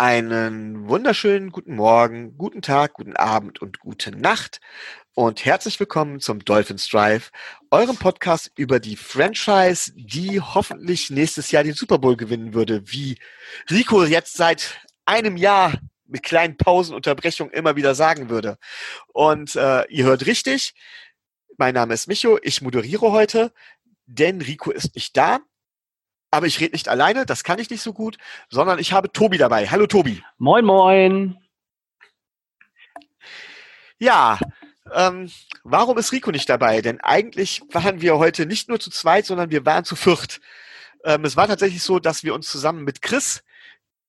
Einen wunderschönen guten Morgen, guten Tag, guten Abend und gute Nacht und herzlich willkommen zum Dolphins Drive, eurem Podcast über die Franchise, die hoffentlich nächstes Jahr den Super Bowl gewinnen würde, wie Rico jetzt seit einem Jahr mit kleinen Pausenunterbrechungen immer wieder sagen würde. Und äh, ihr hört richtig, mein Name ist Micho, ich moderiere heute, denn Rico ist nicht da. Aber ich rede nicht alleine, das kann ich nicht so gut, sondern ich habe Tobi dabei. Hallo Tobi. Moin, moin. Ja, ähm, warum ist Rico nicht dabei? Denn eigentlich waren wir heute nicht nur zu zweit, sondern wir waren zu viert. Ähm, es war tatsächlich so, dass wir uns zusammen mit Chris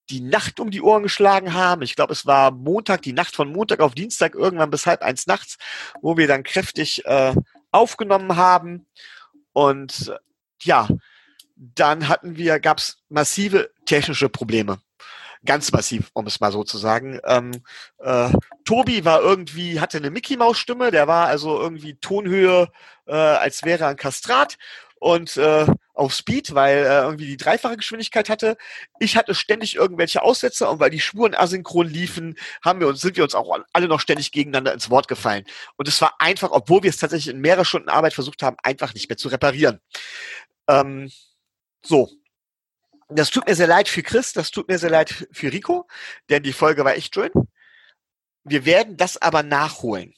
die Nacht um die Ohren geschlagen haben. Ich glaube, es war Montag, die Nacht von Montag auf Dienstag, irgendwann bis halb eins nachts, wo wir dann kräftig äh, aufgenommen haben. Und äh, ja, dann hatten wir, gab es massive technische Probleme. Ganz massiv, um es mal so zu sagen. Ähm, äh, Tobi war irgendwie, hatte eine Mickey-Maus-Stimme, der war also irgendwie Tonhöhe, äh, als wäre ein Kastrat und äh, auf Speed, weil er irgendwie die dreifache Geschwindigkeit hatte. Ich hatte ständig irgendwelche Aussätze und weil die Spuren asynchron liefen, haben wir uns, sind wir uns auch alle noch ständig gegeneinander ins Wort gefallen. Und es war einfach, obwohl wir es tatsächlich in mehrere Stunden Arbeit versucht haben, einfach nicht mehr zu reparieren. Ähm, so. Das tut mir sehr leid für Chris, das tut mir sehr leid für Rico, denn die Folge war echt schön. Wir werden das aber nachholen.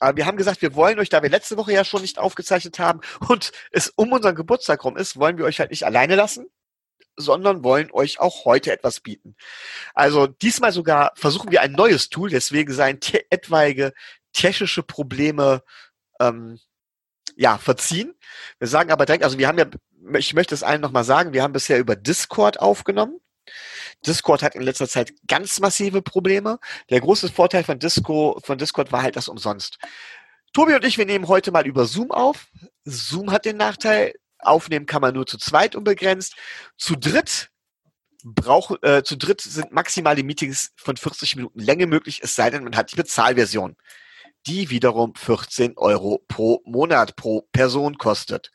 Aber wir haben gesagt, wir wollen euch, da wir letzte Woche ja schon nicht aufgezeichnet haben und es um unseren Geburtstag rum ist, wollen wir euch halt nicht alleine lassen, sondern wollen euch auch heute etwas bieten. Also diesmal sogar versuchen wir ein neues Tool, deswegen seien te etwaige technische Probleme ähm, ja, verziehen. Wir sagen aber direkt, also wir haben ja ich möchte es allen nochmal sagen, wir haben bisher über Discord aufgenommen. Discord hat in letzter Zeit ganz massive Probleme. Der große Vorteil von, Disco, von Discord war halt das umsonst. Tobi und ich, wir nehmen heute mal über Zoom auf. Zoom hat den Nachteil, aufnehmen kann man nur zu zweit unbegrenzt. Zu dritt braucht, äh, zu dritt sind maximal die Meetings von 40 Minuten Länge möglich, es sei denn, man hat die Bezahlversion, die wiederum 14 Euro pro Monat pro Person kostet.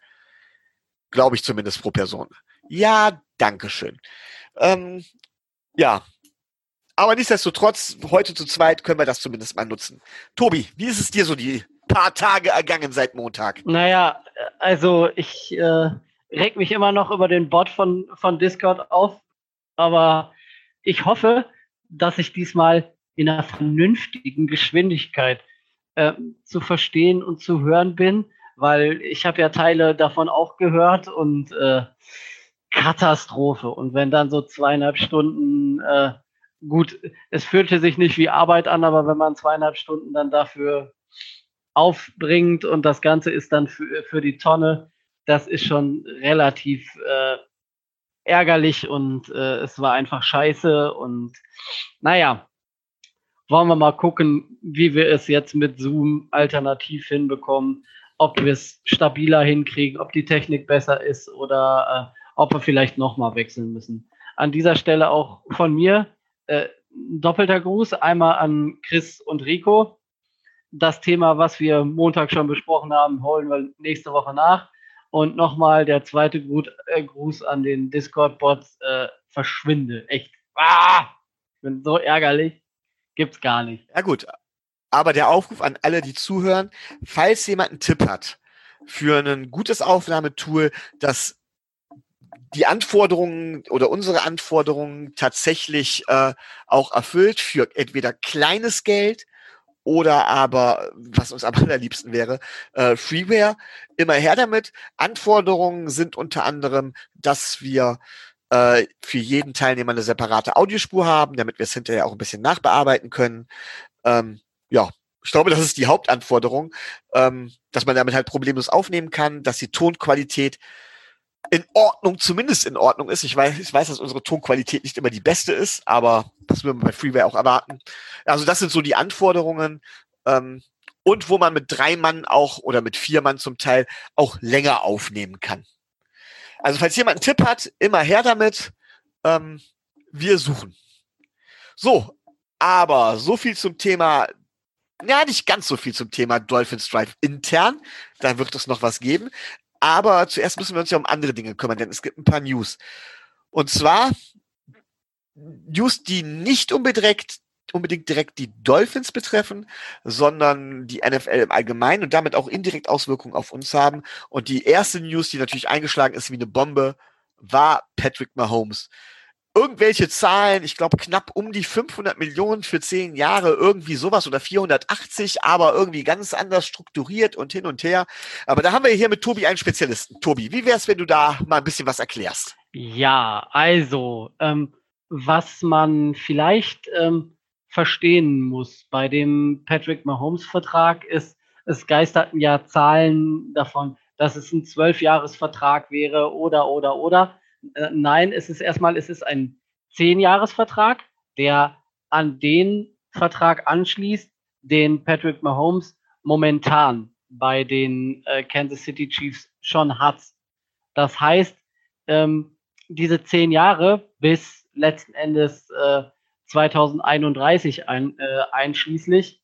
Glaube ich zumindest pro Person. Ja, Dankeschön. Ähm, ja. Aber nichtsdestotrotz, heute zu zweit können wir das zumindest mal nutzen. Tobi, wie ist es dir so die paar Tage ergangen seit Montag? Naja, also ich äh, reg mich immer noch über den Bot von, von Discord auf, aber ich hoffe, dass ich diesmal in einer vernünftigen Geschwindigkeit äh, zu verstehen und zu hören bin weil ich habe ja Teile davon auch gehört und äh, Katastrophe. Und wenn dann so zweieinhalb Stunden, äh, gut, es fühlte sich nicht wie Arbeit an, aber wenn man zweieinhalb Stunden dann dafür aufbringt und das Ganze ist dann für, für die Tonne, das ist schon relativ äh, ärgerlich und äh, es war einfach scheiße und naja, wollen wir mal gucken, wie wir es jetzt mit Zoom alternativ hinbekommen ob wir es stabiler hinkriegen, ob die Technik besser ist oder äh, ob wir vielleicht nochmal wechseln müssen. An dieser Stelle auch von mir äh, doppelter Gruß, einmal an Chris und Rico. Das Thema, was wir Montag schon besprochen haben, holen wir nächste Woche nach. Und nochmal der zweite Gruß, äh, Gruß an den Discord-Bots. Äh, verschwinde. Echt. Ah! Ich bin so ärgerlich. Gibt's gar nicht. Ja gut, aber der Aufruf an alle, die zuhören, falls jemand einen Tipp hat für ein gutes Aufnahmetool, das die Anforderungen oder unsere Anforderungen tatsächlich äh, auch erfüllt für entweder kleines Geld oder aber, was uns am allerliebsten wäre, äh, Freeware. Immer her damit. Anforderungen sind unter anderem, dass wir äh, für jeden Teilnehmer eine separate Audiospur haben, damit wir es hinterher auch ein bisschen nachbearbeiten können. Ähm, ja, ich glaube, das ist die Hauptanforderung, ähm, dass man damit halt problemlos aufnehmen kann, dass die Tonqualität in Ordnung, zumindest in Ordnung ist. Ich weiß, ich weiß, dass unsere Tonqualität nicht immer die beste ist, aber das würden wir bei Freeware auch erwarten. Also das sind so die Anforderungen. Ähm, und wo man mit drei Mann auch oder mit vier Mann zum Teil auch länger aufnehmen kann. Also falls jemand einen Tipp hat, immer her damit. Ähm, wir suchen. So, aber so viel zum Thema ja, nicht ganz so viel zum Thema Dolphins Drive intern. Da wird es noch was geben. Aber zuerst müssen wir uns ja um andere Dinge kümmern, denn es gibt ein paar News. Und zwar News, die nicht unbedingt unbedingt direkt die Dolphins betreffen, sondern die NFL im Allgemeinen und damit auch indirekt Auswirkungen auf uns haben. Und die erste News, die natürlich eingeschlagen ist wie eine Bombe, war Patrick Mahomes irgendwelche Zahlen, ich glaube knapp um die 500 Millionen für zehn Jahre, irgendwie sowas oder 480, aber irgendwie ganz anders strukturiert und hin und her. Aber da haben wir hier mit Tobi einen Spezialisten. Tobi, wie wär's, wenn du da mal ein bisschen was erklärst? Ja, also, ähm, was man vielleicht ähm, verstehen muss bei dem Patrick Mahomes-Vertrag ist, es geisterten ja Zahlen davon, dass es ein Zwölfjahresvertrag wäre oder, oder, oder. Äh, nein, es ist erstmal, es ist ein Zehnjahresvertrag, der an den Vertrag anschließt, den Patrick Mahomes momentan bei den äh, Kansas City Chiefs schon hat. Das heißt, ähm, diese zehn Jahre bis letzten Endes äh, 2031 ein, äh, einschließlich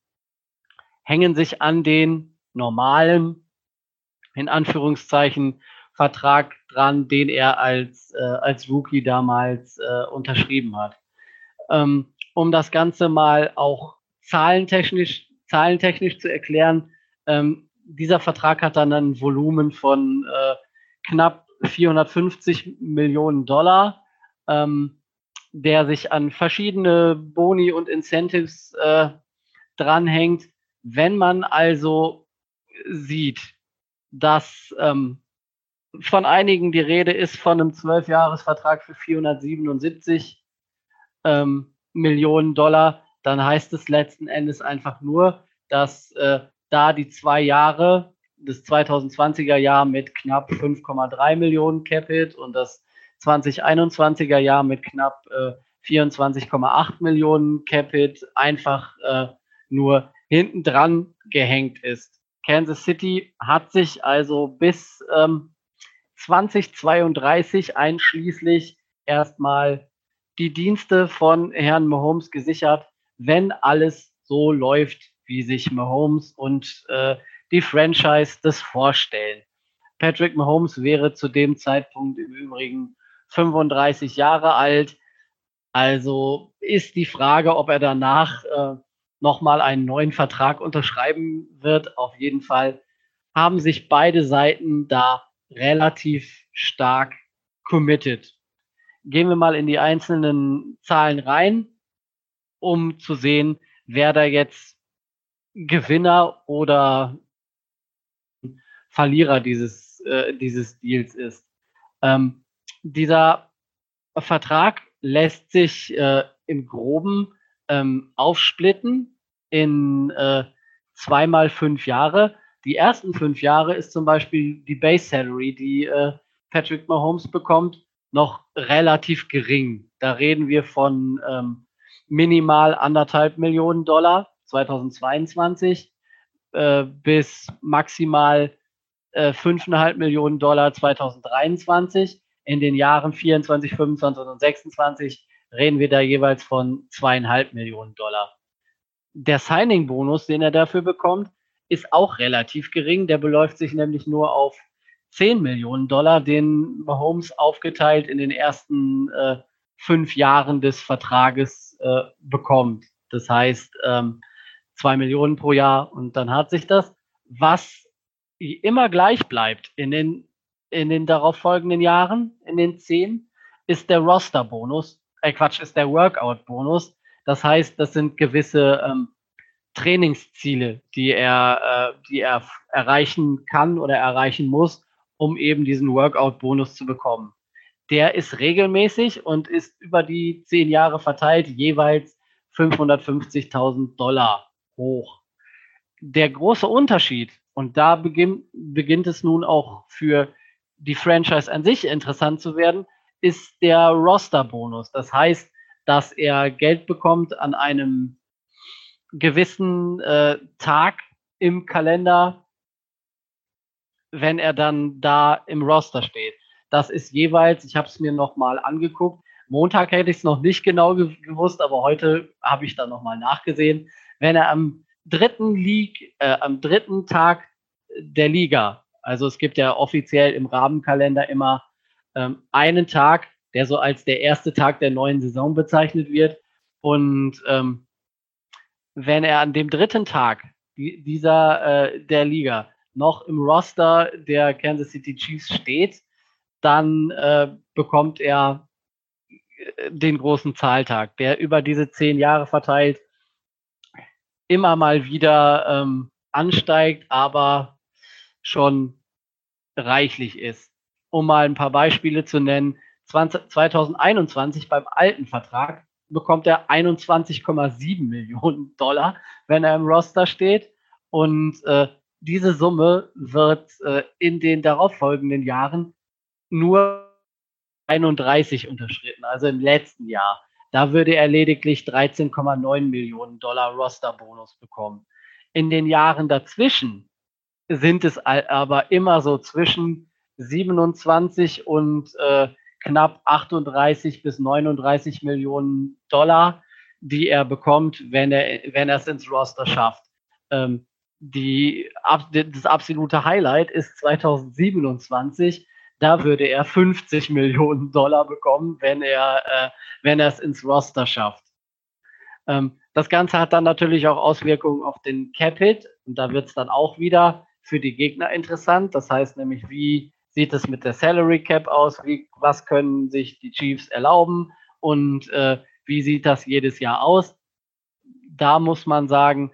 hängen sich an den normalen, in Anführungszeichen, Vertrag dran, den er als, äh, als Rookie damals äh, unterschrieben hat. Ähm, um das Ganze mal auch zahlentechnisch, zahlentechnisch zu erklären, ähm, dieser Vertrag hat dann ein Volumen von äh, knapp 450 Millionen Dollar, ähm, der sich an verschiedene Boni und Incentives äh, dranhängt. Wenn man also sieht, dass ähm, von einigen die Rede ist von einem Zwölfjahresvertrag für 477 ähm, Millionen Dollar, dann heißt es letzten Endes einfach nur, dass äh, da die zwei Jahre, das 2020er Jahr mit knapp 5,3 Millionen Capit und das 2021er Jahr mit knapp äh, 24,8 Millionen Capit einfach äh, nur hinten dran gehängt ist. Kansas City hat sich also bis ähm, 2032 einschließlich erstmal die Dienste von Herrn Mahomes gesichert, wenn alles so läuft, wie sich Mahomes und äh, die Franchise das vorstellen. Patrick Mahomes wäre zu dem Zeitpunkt im Übrigen 35 Jahre alt. Also ist die Frage, ob er danach äh, nochmal einen neuen Vertrag unterschreiben wird. Auf jeden Fall haben sich beide Seiten da relativ stark committed. Gehen wir mal in die einzelnen Zahlen rein, um zu sehen, wer da jetzt Gewinner oder Verlierer dieses, äh, dieses Deals ist. Ähm, dieser Vertrag lässt sich äh, im Groben ähm, aufsplitten in äh, zweimal fünf Jahre die ersten fünf Jahre ist zum Beispiel die Base Salary, die äh, Patrick Mahomes bekommt, noch relativ gering. Da reden wir von ähm, minimal anderthalb Millionen Dollar 2022 äh, bis maximal äh, fünfeinhalb Millionen Dollar 2023. In den Jahren 24, 25 und 26 reden wir da jeweils von zweieinhalb Millionen Dollar. Der Signing-Bonus, den er dafür bekommt, ist auch relativ gering. Der beläuft sich nämlich nur auf 10 Millionen Dollar, den Mahomes aufgeteilt in den ersten äh, fünf Jahren des Vertrages äh, bekommt. Das heißt, ähm, 2 Millionen pro Jahr und dann hat sich das. Was immer gleich bleibt in den, in den darauffolgenden Jahren, in den zehn, ist der Roster-Bonus. Äh, Quatsch, ist der Workout-Bonus. Das heißt, das sind gewisse ähm, Trainingsziele, die er, äh, die er erreichen kann oder erreichen muss, um eben diesen Workout-Bonus zu bekommen. Der ist regelmäßig und ist über die zehn Jahre verteilt jeweils 550.000 Dollar hoch. Der große Unterschied, und da beginn, beginnt es nun auch für die Franchise an sich interessant zu werden, ist der Roster-Bonus. Das heißt, dass er Geld bekommt an einem gewissen äh, Tag im Kalender, wenn er dann da im Roster steht. Das ist jeweils, ich habe es mir nochmal angeguckt, Montag hätte ich es noch nicht genau gewusst, aber heute habe ich dann nochmal nachgesehen. Wenn er am dritten League, äh, am dritten Tag der Liga, also es gibt ja offiziell im Rahmenkalender immer ähm, einen Tag, der so als der erste Tag der neuen Saison bezeichnet wird. Und ähm, wenn er an dem dritten Tag dieser äh, der Liga noch im Roster der Kansas City Chiefs steht, dann äh, bekommt er äh, den großen Zahltag, der über diese zehn Jahre verteilt immer mal wieder ähm, ansteigt, aber schon reichlich ist. Um mal ein paar Beispiele zu nennen, 20, 2021 beim alten Vertrag bekommt er 21,7 Millionen Dollar, wenn er im Roster steht. Und äh, diese Summe wird äh, in den darauffolgenden Jahren nur 31 unterschritten, also im letzten Jahr. Da würde er lediglich 13,9 Millionen Dollar Roster-Bonus bekommen. In den Jahren dazwischen sind es aber immer so zwischen 27 und äh, knapp 38 bis 39 Millionen Dollar, die er bekommt, wenn er wenn er es ins Roster schafft. Ähm, die, das absolute Highlight ist 2027. Da würde er 50 Millionen Dollar bekommen, wenn er äh, wenn er es ins Roster schafft. Ähm, das Ganze hat dann natürlich auch Auswirkungen auf den Cap Hit und da wird es dann auch wieder für die Gegner interessant. Das heißt nämlich, wie sieht es mit der Salary Cap aus? Wie, was können sich die Chiefs erlauben? Und äh, wie sieht das jedes Jahr aus? Da muss man sagen,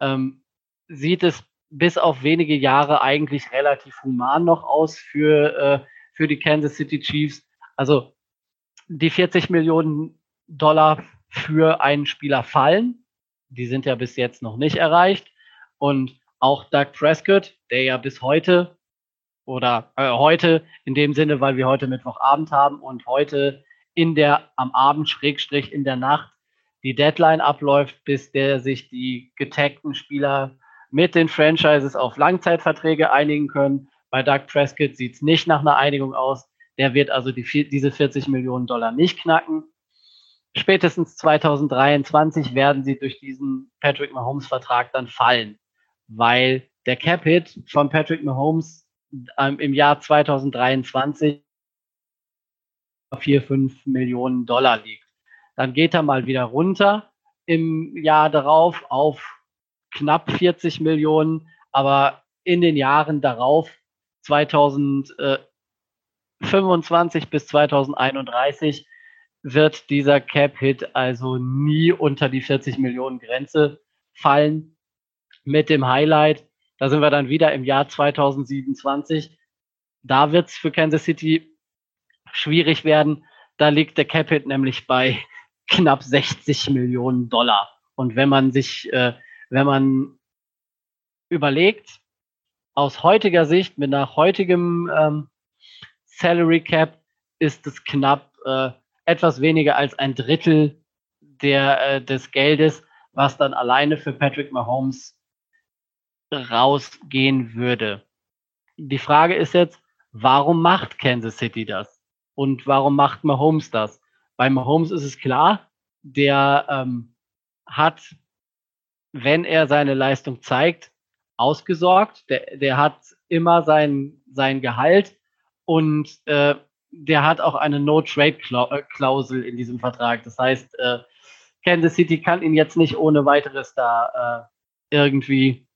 ähm, sieht es bis auf wenige Jahre eigentlich relativ human noch aus für, äh, für die Kansas City Chiefs. Also die 40 Millionen Dollar für einen Spieler fallen. Die sind ja bis jetzt noch nicht erreicht. Und auch Doug Prescott, der ja bis heute oder äh, heute in dem Sinne, weil wir heute Mittwochabend haben und heute in der am Abend Schrägstrich in der Nacht die Deadline abläuft, bis der sich die getagten Spieler mit den Franchises auf Langzeitverträge einigen können. Bei Doug Prescott sieht es nicht nach einer Einigung aus. Der wird also die, diese 40 Millionen Dollar nicht knacken. Spätestens 2023 werden sie durch diesen Patrick Mahomes-Vertrag dann fallen, weil der Cap-Hit von Patrick Mahomes im Jahr 2023 4, 5 Millionen Dollar liegt. Dann geht er mal wieder runter im Jahr darauf auf knapp 40 Millionen, aber in den Jahren darauf 2025 bis 2031 wird dieser Cap-Hit also nie unter die 40 Millionen Grenze fallen. Mit dem Highlight, da sind wir dann wieder im Jahr 2027. Da wird es für Kansas City schwierig werden. Da liegt der Capit nämlich bei knapp 60 Millionen Dollar. Und wenn man sich, äh, wenn man überlegt, aus heutiger Sicht, mit nach heutigem ähm, Salary Cap, ist es knapp äh, etwas weniger als ein Drittel der, äh, des Geldes, was dann alleine für Patrick Mahomes rausgehen würde. Die Frage ist jetzt, warum macht Kansas City das? Und warum macht Mahomes das? Bei Mahomes ist es klar, der ähm, hat, wenn er seine Leistung zeigt, ausgesorgt. Der, der hat immer sein, sein Gehalt und äh, der hat auch eine No-Trade-Klausel in diesem Vertrag. Das heißt, äh, Kansas City kann ihn jetzt nicht ohne weiteres da äh, irgendwie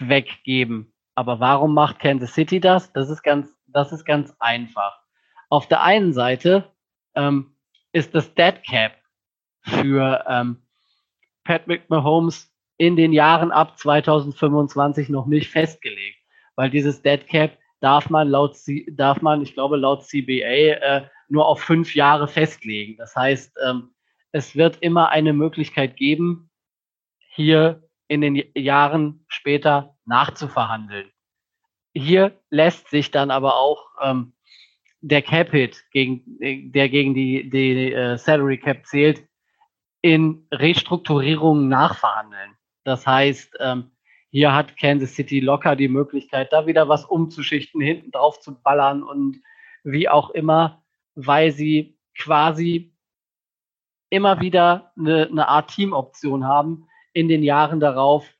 weggeben. Aber warum macht Kansas City das? Das ist ganz, das ist ganz einfach. Auf der einen Seite ähm, ist das Dead Cap für ähm, Patrick Mahomes in den Jahren ab 2025 noch nicht festgelegt, weil dieses Dead Cap darf man laut darf man, ich glaube laut CBA äh, nur auf fünf Jahre festlegen. Das heißt, ähm, es wird immer eine Möglichkeit geben, hier in den Jahren später nachzuverhandeln. Hier lässt sich dann aber auch ähm, der Cap Hit, gegen, der gegen die, die äh, Salary Cap zählt, in Restrukturierungen nachverhandeln. Das heißt, ähm, hier hat Kansas City locker die Möglichkeit, da wieder was umzuschichten, hinten drauf zu ballern und wie auch immer, weil sie quasi immer wieder eine, eine Art Teamoption haben, in den Jahren darauf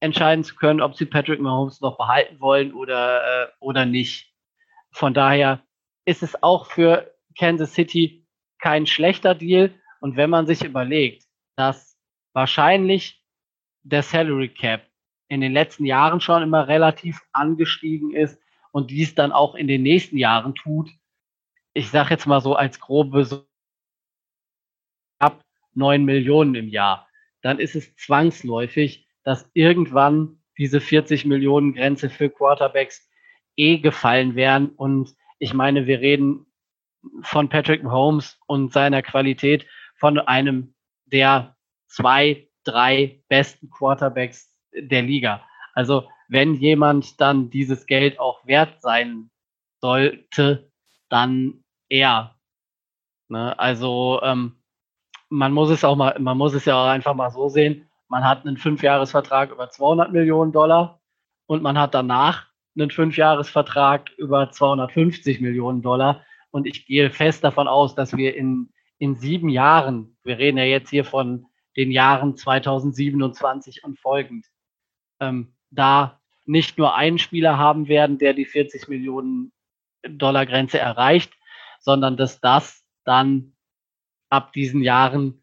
entscheiden zu können, ob sie Patrick Mahomes noch behalten wollen oder, äh, oder nicht. Von daher ist es auch für Kansas City kein schlechter Deal. Und wenn man sich überlegt, dass wahrscheinlich der Salary Cap in den letzten Jahren schon immer relativ angestiegen ist und dies dann auch in den nächsten Jahren tut, ich sage jetzt mal so als grobe ab 9 Millionen im Jahr, dann ist es zwangsläufig, dass irgendwann diese 40 Millionen Grenze für Quarterbacks eh gefallen wären. Und ich meine, wir reden von Patrick Mahomes und seiner Qualität von einem der zwei, drei besten Quarterbacks der Liga. Also wenn jemand dann dieses Geld auch wert sein sollte, dann er. Ne? Also ähm, man muss es auch mal, man muss es ja auch einfach mal so sehen. Man hat einen Fünfjahresvertrag über 200 Millionen Dollar und man hat danach einen Fünfjahresvertrag über 250 Millionen Dollar. Und ich gehe fest davon aus, dass wir in, in sieben Jahren, wir reden ja jetzt hier von den Jahren 2027 und folgend, ähm, da nicht nur einen Spieler haben werden, der die 40 Millionen Dollar Grenze erreicht, sondern dass das dann ab diesen Jahren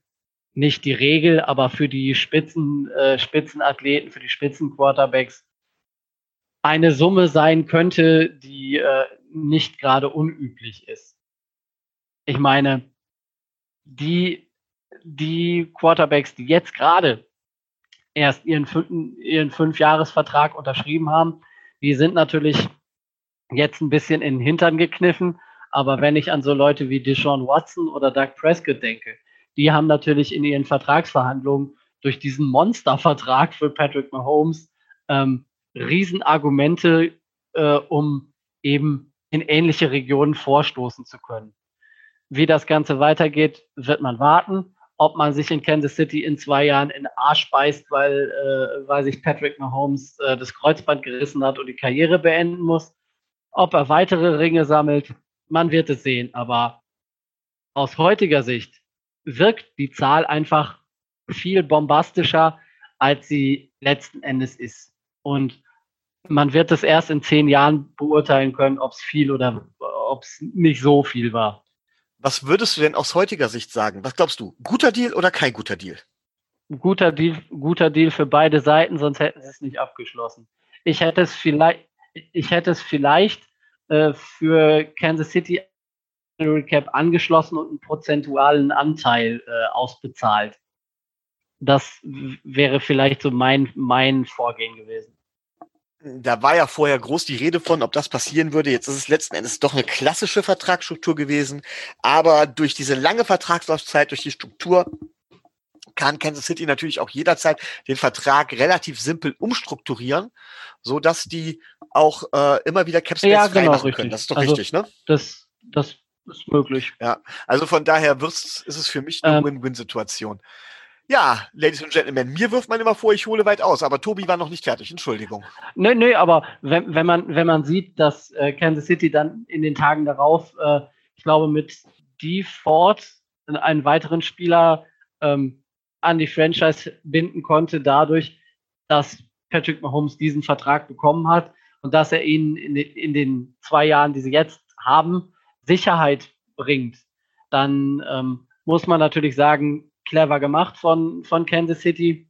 nicht die Regel, aber für die Spitzen, äh, Spitzenathleten, für die Spitzenquarterbacks eine Summe sein könnte, die äh, nicht gerade unüblich ist. Ich meine, die, die Quarterbacks, die jetzt gerade erst ihren, ihren Fünfjahresvertrag unterschrieben haben, die sind natürlich jetzt ein bisschen in den Hintern gekniffen. Aber wenn ich an so Leute wie Deshaun Watson oder Doug Prescott denke, die haben natürlich in ihren Vertragsverhandlungen durch diesen Monstervertrag für Patrick Mahomes ähm, Riesenargumente, äh, um eben in ähnliche Regionen vorstoßen zu können. Wie das Ganze weitergeht, wird man warten. Ob man sich in Kansas City in zwei Jahren in den Arsch beißt, weil, äh, weil sich Patrick Mahomes äh, das Kreuzband gerissen hat und die Karriere beenden muss. Ob er weitere Ringe sammelt, man wird es sehen. Aber aus heutiger Sicht wirkt die Zahl einfach viel bombastischer, als sie letzten Endes ist. Und man wird es erst in zehn Jahren beurteilen können, ob es viel oder ob es nicht so viel war. Was würdest du denn aus heutiger Sicht sagen? Was glaubst du? Guter Deal oder kein guter Deal? Guter Deal, guter Deal für beide Seiten, sonst hätten sie es nicht abgeschlossen. Ich hätte es vielleicht, ich hätte es vielleicht äh, für Kansas City Cap angeschlossen und einen prozentualen Anteil äh, ausbezahlt. Das wäre vielleicht so mein, mein Vorgehen gewesen. Da war ja vorher groß die Rede von, ob das passieren würde. Jetzt ist es letzten Endes doch eine klassische Vertragsstruktur gewesen. Aber durch diese lange Vertragslaufzeit, durch die Struktur, kann Kansas City natürlich auch jederzeit den Vertrag relativ simpel umstrukturieren, so dass die auch äh, immer wieder Capspace ja, genau, machen können. Das ist doch also, richtig, ne? Das, das ist möglich. Ja, also von daher ist es für mich eine ähm, Win-Win-Situation. Ja, Ladies and Gentlemen, mir wirft man immer vor, ich hole weit aus, aber Tobi war noch nicht fertig, Entschuldigung. Nö, nö, aber wenn, wenn, man, wenn man sieht, dass äh, Kansas City dann in den Tagen darauf, äh, ich glaube, mit Dee Ford einen weiteren Spieler ähm, an die Franchise binden konnte, dadurch, dass Patrick Mahomes diesen Vertrag bekommen hat und dass er ihnen in, in den zwei Jahren, die sie jetzt haben, Sicherheit bringt, dann ähm, muss man natürlich sagen, clever gemacht von, von Kansas City.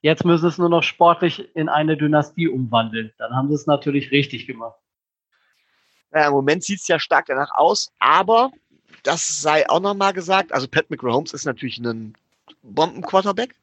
Jetzt müssen sie es nur noch sportlich in eine Dynastie umwandeln. Dann haben sie es natürlich richtig gemacht. Ja, Im Moment sieht es ja stark danach aus, aber das sei auch nochmal gesagt. Also Pat McMahon ist natürlich ein Bomben-Quarterback.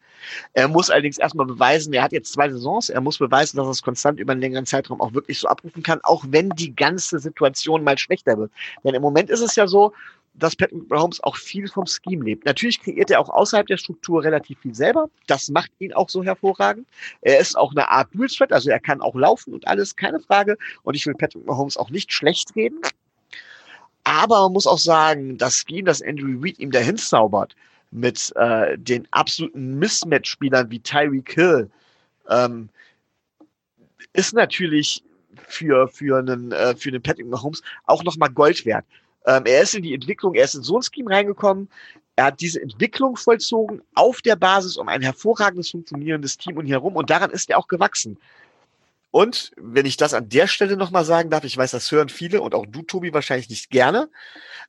Er muss allerdings erstmal beweisen, er hat jetzt zwei Saisons, er muss beweisen, dass er es konstant über einen längeren Zeitraum auch wirklich so abrufen kann, auch wenn die ganze Situation mal schlechter wird. Denn im Moment ist es ja so, dass Patrick Mahomes auch viel vom Scheme lebt. Natürlich kreiert er auch außerhalb der Struktur relativ viel selber. Das macht ihn auch so hervorragend. Er ist auch eine Art Dual Threat, also er kann auch laufen und alles, keine Frage. Und ich will Patrick Mahomes auch nicht schlecht reden. Aber man muss auch sagen, das Scheme, das Andrew Reid ihm dahin zaubert, mit äh, den absoluten Mismatch-Spielern wie Tyreek Hill ähm, ist natürlich für, für einen, äh, für einen Patrick Mahomes auch nochmal Gold wert. Ähm, er ist in die Entwicklung, er ist in so ein Scheme reingekommen, er hat diese Entwicklung vollzogen auf der Basis um ein hervorragendes funktionierendes Team und herum und daran ist er auch gewachsen. Und wenn ich das an der Stelle nochmal sagen darf, ich weiß, das hören viele und auch du, Tobi, wahrscheinlich nicht gerne,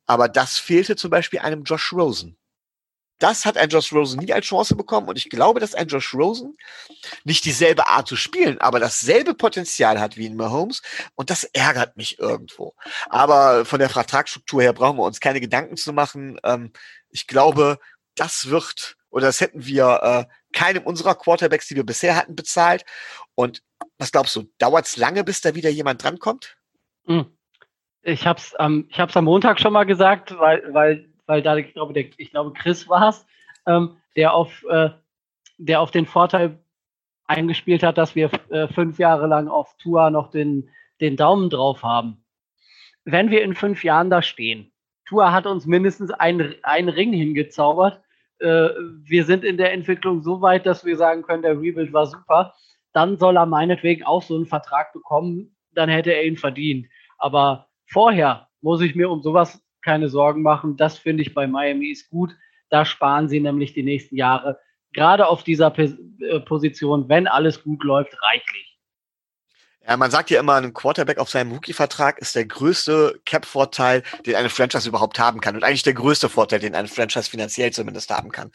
aber das fehlte zum Beispiel einem Josh Rosen. Das hat ein Josh Rosen nie als Chance bekommen und ich glaube, dass ein Josh Rosen nicht dieselbe Art zu spielen, aber dasselbe Potenzial hat wie ein Mahomes und das ärgert mich irgendwo. Aber von der Vertragsstruktur her brauchen wir uns keine Gedanken zu machen. Ähm, ich glaube, das wird oder das hätten wir äh, keinem unserer Quarterbacks, die wir bisher hatten, bezahlt. Und was glaubst du, dauert es lange, bis da wieder jemand drankommt? Hm. Ich habe es ähm, ich hab's am Montag schon mal gesagt, weil, weil, weil da, ich glaube, der, ich glaube Chris war es, ähm, der, auf, äh, der auf den Vorteil eingespielt hat, dass wir äh, fünf Jahre lang auf Tour noch den, den Daumen drauf haben. Wenn wir in fünf Jahren da stehen, Tour hat uns mindestens einen, Ring hingezaubert. Äh, wir sind in der Entwicklung so weit, dass wir sagen können, der Rebuild war super dann soll er meinetwegen auch so einen Vertrag bekommen, dann hätte er ihn verdient. Aber vorher muss ich mir um sowas keine Sorgen machen. Das finde ich bei Miami ist gut. Da sparen sie nämlich die nächsten Jahre, gerade auf dieser äh, Position, wenn alles gut läuft, reichlich. Ja, man sagt ja immer, ein Quarterback auf seinem Rookie-Vertrag ist der größte Cap-Vorteil, den eine Franchise überhaupt haben kann. Und eigentlich der größte Vorteil, den eine Franchise finanziell zumindest haben kann.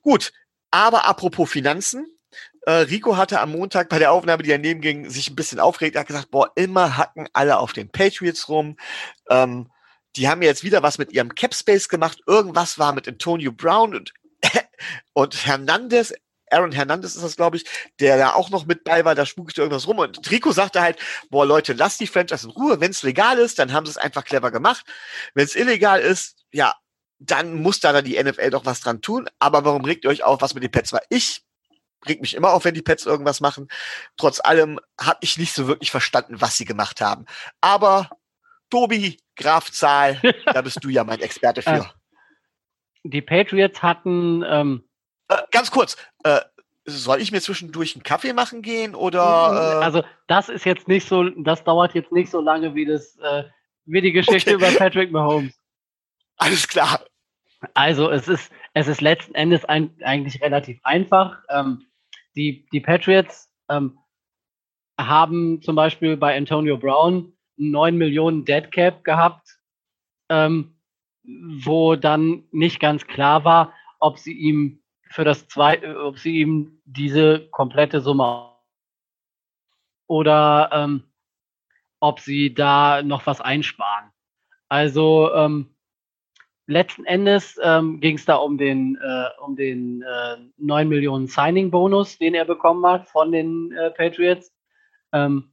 Gut, aber apropos Finanzen, äh, Rico hatte am Montag bei der Aufnahme, die daneben ging, sich ein bisschen aufgeregt. Er hat gesagt, boah, immer hacken alle auf den Patriots rum. Ähm, die haben jetzt wieder was mit ihrem Capspace gemacht. Irgendwas war mit Antonio Brown und, und Hernandez. Aaron Hernandez ist das, glaube ich, der da auch noch mit bei war, da spukte irgendwas rum. Und Rico sagte halt, boah, Leute, lasst die Franchise in Ruhe. Wenn es legal ist, dann haben sie es einfach clever gemacht. Wenn es illegal ist, ja, dann muss da die NFL doch was dran tun. Aber warum regt ihr euch auf, was mit den Pets war? Ich regt mich immer auf, wenn die Pets irgendwas machen. Trotz allem habe ich nicht so wirklich verstanden, was sie gemacht haben. Aber Tobi, Graf Zahl, da bist du ja mein Experte für. Äh, die Patriots hatten. Ähm äh, ganz kurz, äh, soll ich mir zwischendurch einen Kaffee machen gehen oder? Äh also das ist jetzt nicht so, das dauert jetzt nicht so lange wie das, äh, wie die Geschichte okay. über Patrick Mahomes. Alles klar. Also es ist, es ist letzten Endes ein, eigentlich relativ einfach. Ähm, die, die Patriots ähm, haben zum Beispiel bei Antonio Brown 9 Millionen Dead Cap gehabt, ähm, wo dann nicht ganz klar war, ob sie ihm für das zweite, ob sie ihm diese komplette Summe oder ähm, ob sie da noch was einsparen. Also ähm, letzten Endes ähm, ging es da um den, äh, um den äh, 9 Millionen Signing-Bonus, den er bekommen hat von den äh, Patriots. Ähm,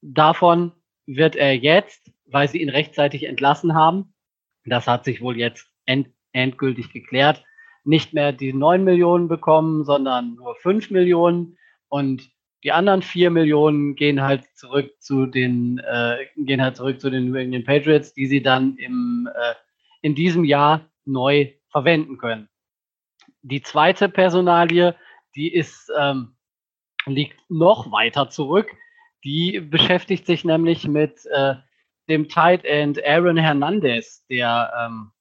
davon wird er jetzt, weil sie ihn rechtzeitig entlassen haben, das hat sich wohl jetzt end endgültig geklärt, nicht mehr die 9 Millionen bekommen, sondern nur 5 Millionen. Und die anderen 4 Millionen gehen halt zurück zu den, äh, gehen halt zurück zu den New England Patriots, die sie dann im äh, in diesem Jahr neu verwenden können. Die zweite Personalie, die ist, ähm, liegt noch weiter zurück. Die beschäftigt sich nämlich mit äh, dem Tight End Aaron Hernandez der ähm,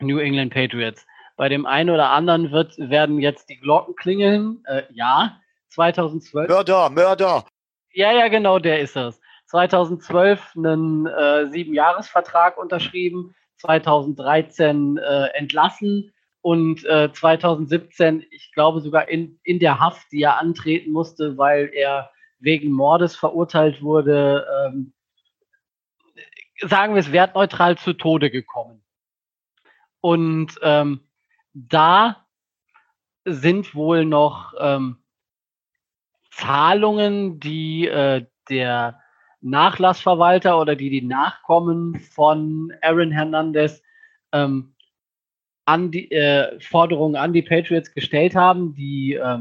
New England Patriots. Bei dem einen oder anderen wird, werden jetzt die Glocken klingeln. Äh, ja, 2012. Mörder, Mörder. Ja, ja, genau, der ist es. 2012 einen äh, Siebenjahresvertrag unterschrieben, 2013 äh, entlassen und äh, 2017, ich glaube sogar in, in der Haft, die er antreten musste, weil er wegen Mordes verurteilt wurde, ähm, sagen wir es wertneutral zu Tode gekommen. Und ähm, da sind wohl noch ähm, Zahlungen, die äh, der Nachlassverwalter oder die die Nachkommen von Aaron Hernandez ähm, an die äh, Forderungen an die Patriots gestellt haben, die äh,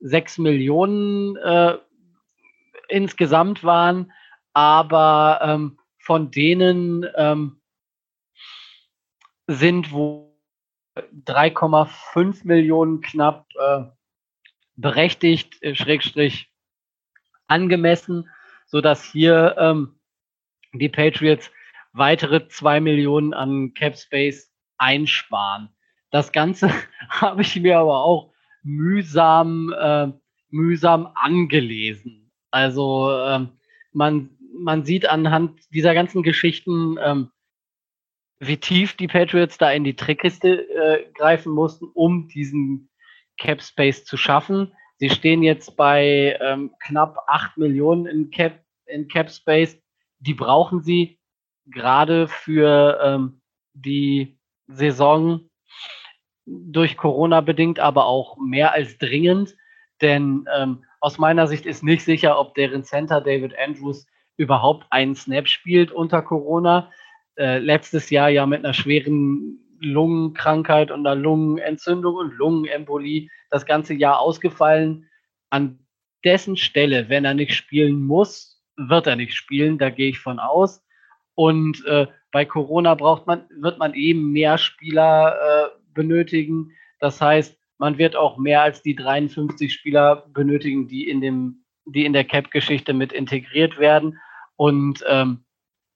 6 Millionen äh, insgesamt waren, aber ähm, von denen ähm, sind wohl 3,5 Millionen knapp äh, berechtigt, äh, Schrägstrich angemessen sodass hier ähm, die Patriots weitere zwei Millionen an Cap Space einsparen. Das Ganze habe ich mir aber auch mühsam, äh, mühsam angelesen. Also ähm, man, man sieht anhand dieser ganzen Geschichten, ähm, wie tief die Patriots da in die Trickkiste äh, greifen mussten, um diesen Cap Space zu schaffen. Sie stehen jetzt bei ähm, knapp 8 Millionen in Cap, in Cap Space. Die brauchen sie gerade für ähm, die Saison durch Corona bedingt, aber auch mehr als dringend. Denn ähm, aus meiner Sicht ist nicht sicher, ob deren Center David Andrews überhaupt einen Snap spielt unter Corona. Äh, letztes Jahr ja mit einer schweren Lungenkrankheit und einer Lungenentzündung und Lungenembolie das ganze Jahr ausgefallen. An dessen Stelle, wenn er nicht spielen muss, wird er nicht spielen, da gehe ich von aus. Und äh, bei Corona braucht man, wird man eben mehr Spieler äh, benötigen. Das heißt, man wird auch mehr als die 53 Spieler benötigen, die in dem, die in der Cap-Geschichte mit integriert werden. Und ähm,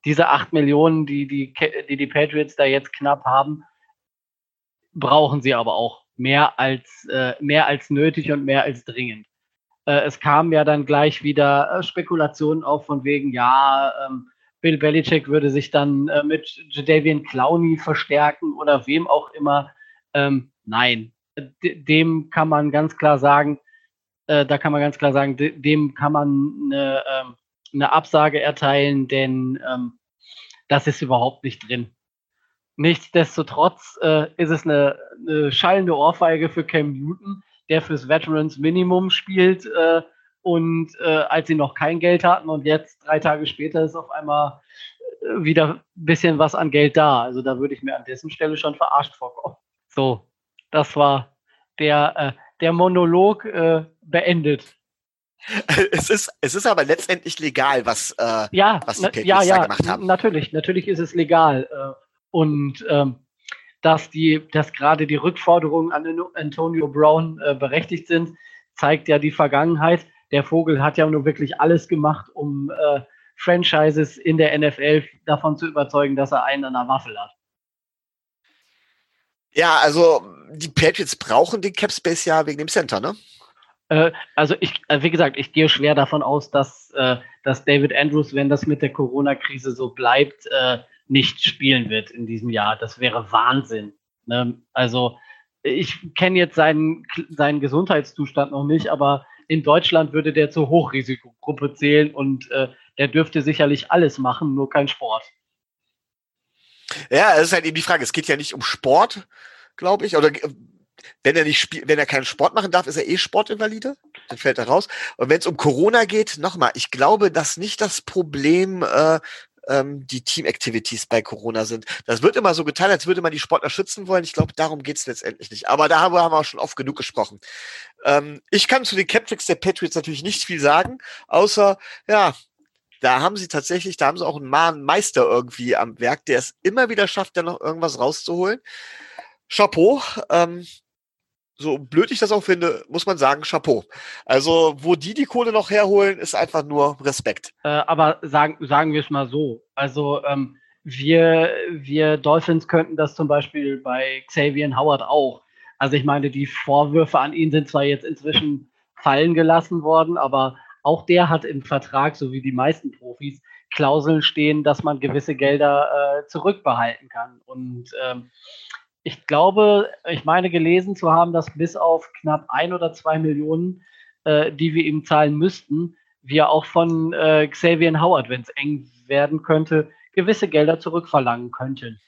diese 8 Millionen, die die, die die Patriots da jetzt knapp haben, brauchen sie aber auch mehr als, äh, mehr als nötig und mehr als dringend. Äh, es kamen ja dann gleich wieder äh, Spekulationen auf von wegen, ja, ähm, Bill Belichick würde sich dann äh, mit Jadavian Clowney verstärken oder wem auch immer. Ähm, nein, dem kann man ganz klar sagen, äh, da kann man ganz klar sagen, dem kann man eine, ähm, eine Absage erteilen, denn ähm, das ist überhaupt nicht drin. Nichtsdestotrotz äh, ist es eine, eine, schallende Ohrfeige für Cam Newton, der fürs Veterans Minimum spielt äh, und äh, als sie noch kein Geld hatten und jetzt drei Tage später ist auf einmal äh, wieder ein bisschen was an Geld da. Also da würde ich mir an dessen Stelle schon verarscht vorkommen. So, das war der, äh, der Monolog äh, beendet. Es ist, es ist aber letztendlich legal, was, äh, ja, was die Patriots ja, ja, da gemacht haben. Natürlich, natürlich ist es legal. Äh, und ähm, dass die, dass gerade die Rückforderungen an Antonio Brown äh, berechtigt sind, zeigt ja die Vergangenheit. Der Vogel hat ja nur wirklich alles gemacht, um äh, Franchises in der NFL davon zu überzeugen, dass er einen an der Waffel hat. Ja, also die Patriots brauchen den Cap Space ja wegen dem Center, ne? Äh, also ich, äh, wie gesagt, ich gehe schwer davon aus, dass, äh, dass David Andrews, wenn das mit der Corona-Krise so bleibt, nicht spielen wird in diesem Jahr. Das wäre Wahnsinn. Ne? Also ich kenne jetzt seinen, seinen Gesundheitszustand noch nicht, aber in Deutschland würde der zur Hochrisikogruppe zählen und der dürfte sicherlich alles machen, nur kein Sport. Ja, es ist halt eben die Frage. Es geht ja nicht um Sport, glaube ich, oder äh, wenn er nicht spielt, wenn er keinen Sport machen darf, ist er eh Sportinvalide. Dann fällt er raus. Und wenn es um Corona geht, nochmal, ich glaube, dass nicht das Problem äh, ähm, die Team-Activities bei Corona sind. Das wird immer so getan, als würde man die Sportler schützen wollen. Ich glaube, darum geht es letztendlich nicht. Aber da haben wir auch schon oft genug gesprochen. Ähm, ich kann zu den Captricks der Patriots natürlich nicht viel sagen, außer, ja, da haben sie tatsächlich, da haben sie auch einen Meister irgendwie am Werk, der es immer wieder schafft, da noch irgendwas rauszuholen. Chapeau. Ähm, so blöd ich das auch finde, muss man sagen, Chapeau. Also, wo die die Kohle noch herholen, ist einfach nur Respekt. Äh, aber sagen, sagen wir es mal so. Also, ähm, wir, wir Dolphins könnten das zum Beispiel bei Xavier Howard auch. Also, ich meine, die Vorwürfe an ihn sind zwar jetzt inzwischen fallen gelassen worden, aber auch der hat im Vertrag, so wie die meisten Profis, Klauseln stehen, dass man gewisse Gelder äh, zurückbehalten kann. Und ähm, ich glaube, ich meine gelesen zu haben, dass bis auf knapp ein oder zwei Millionen, äh, die wir ihm zahlen müssten, wir auch von äh, Xavier Howard, wenn es eng werden könnte, gewisse Gelder zurückverlangen könnten.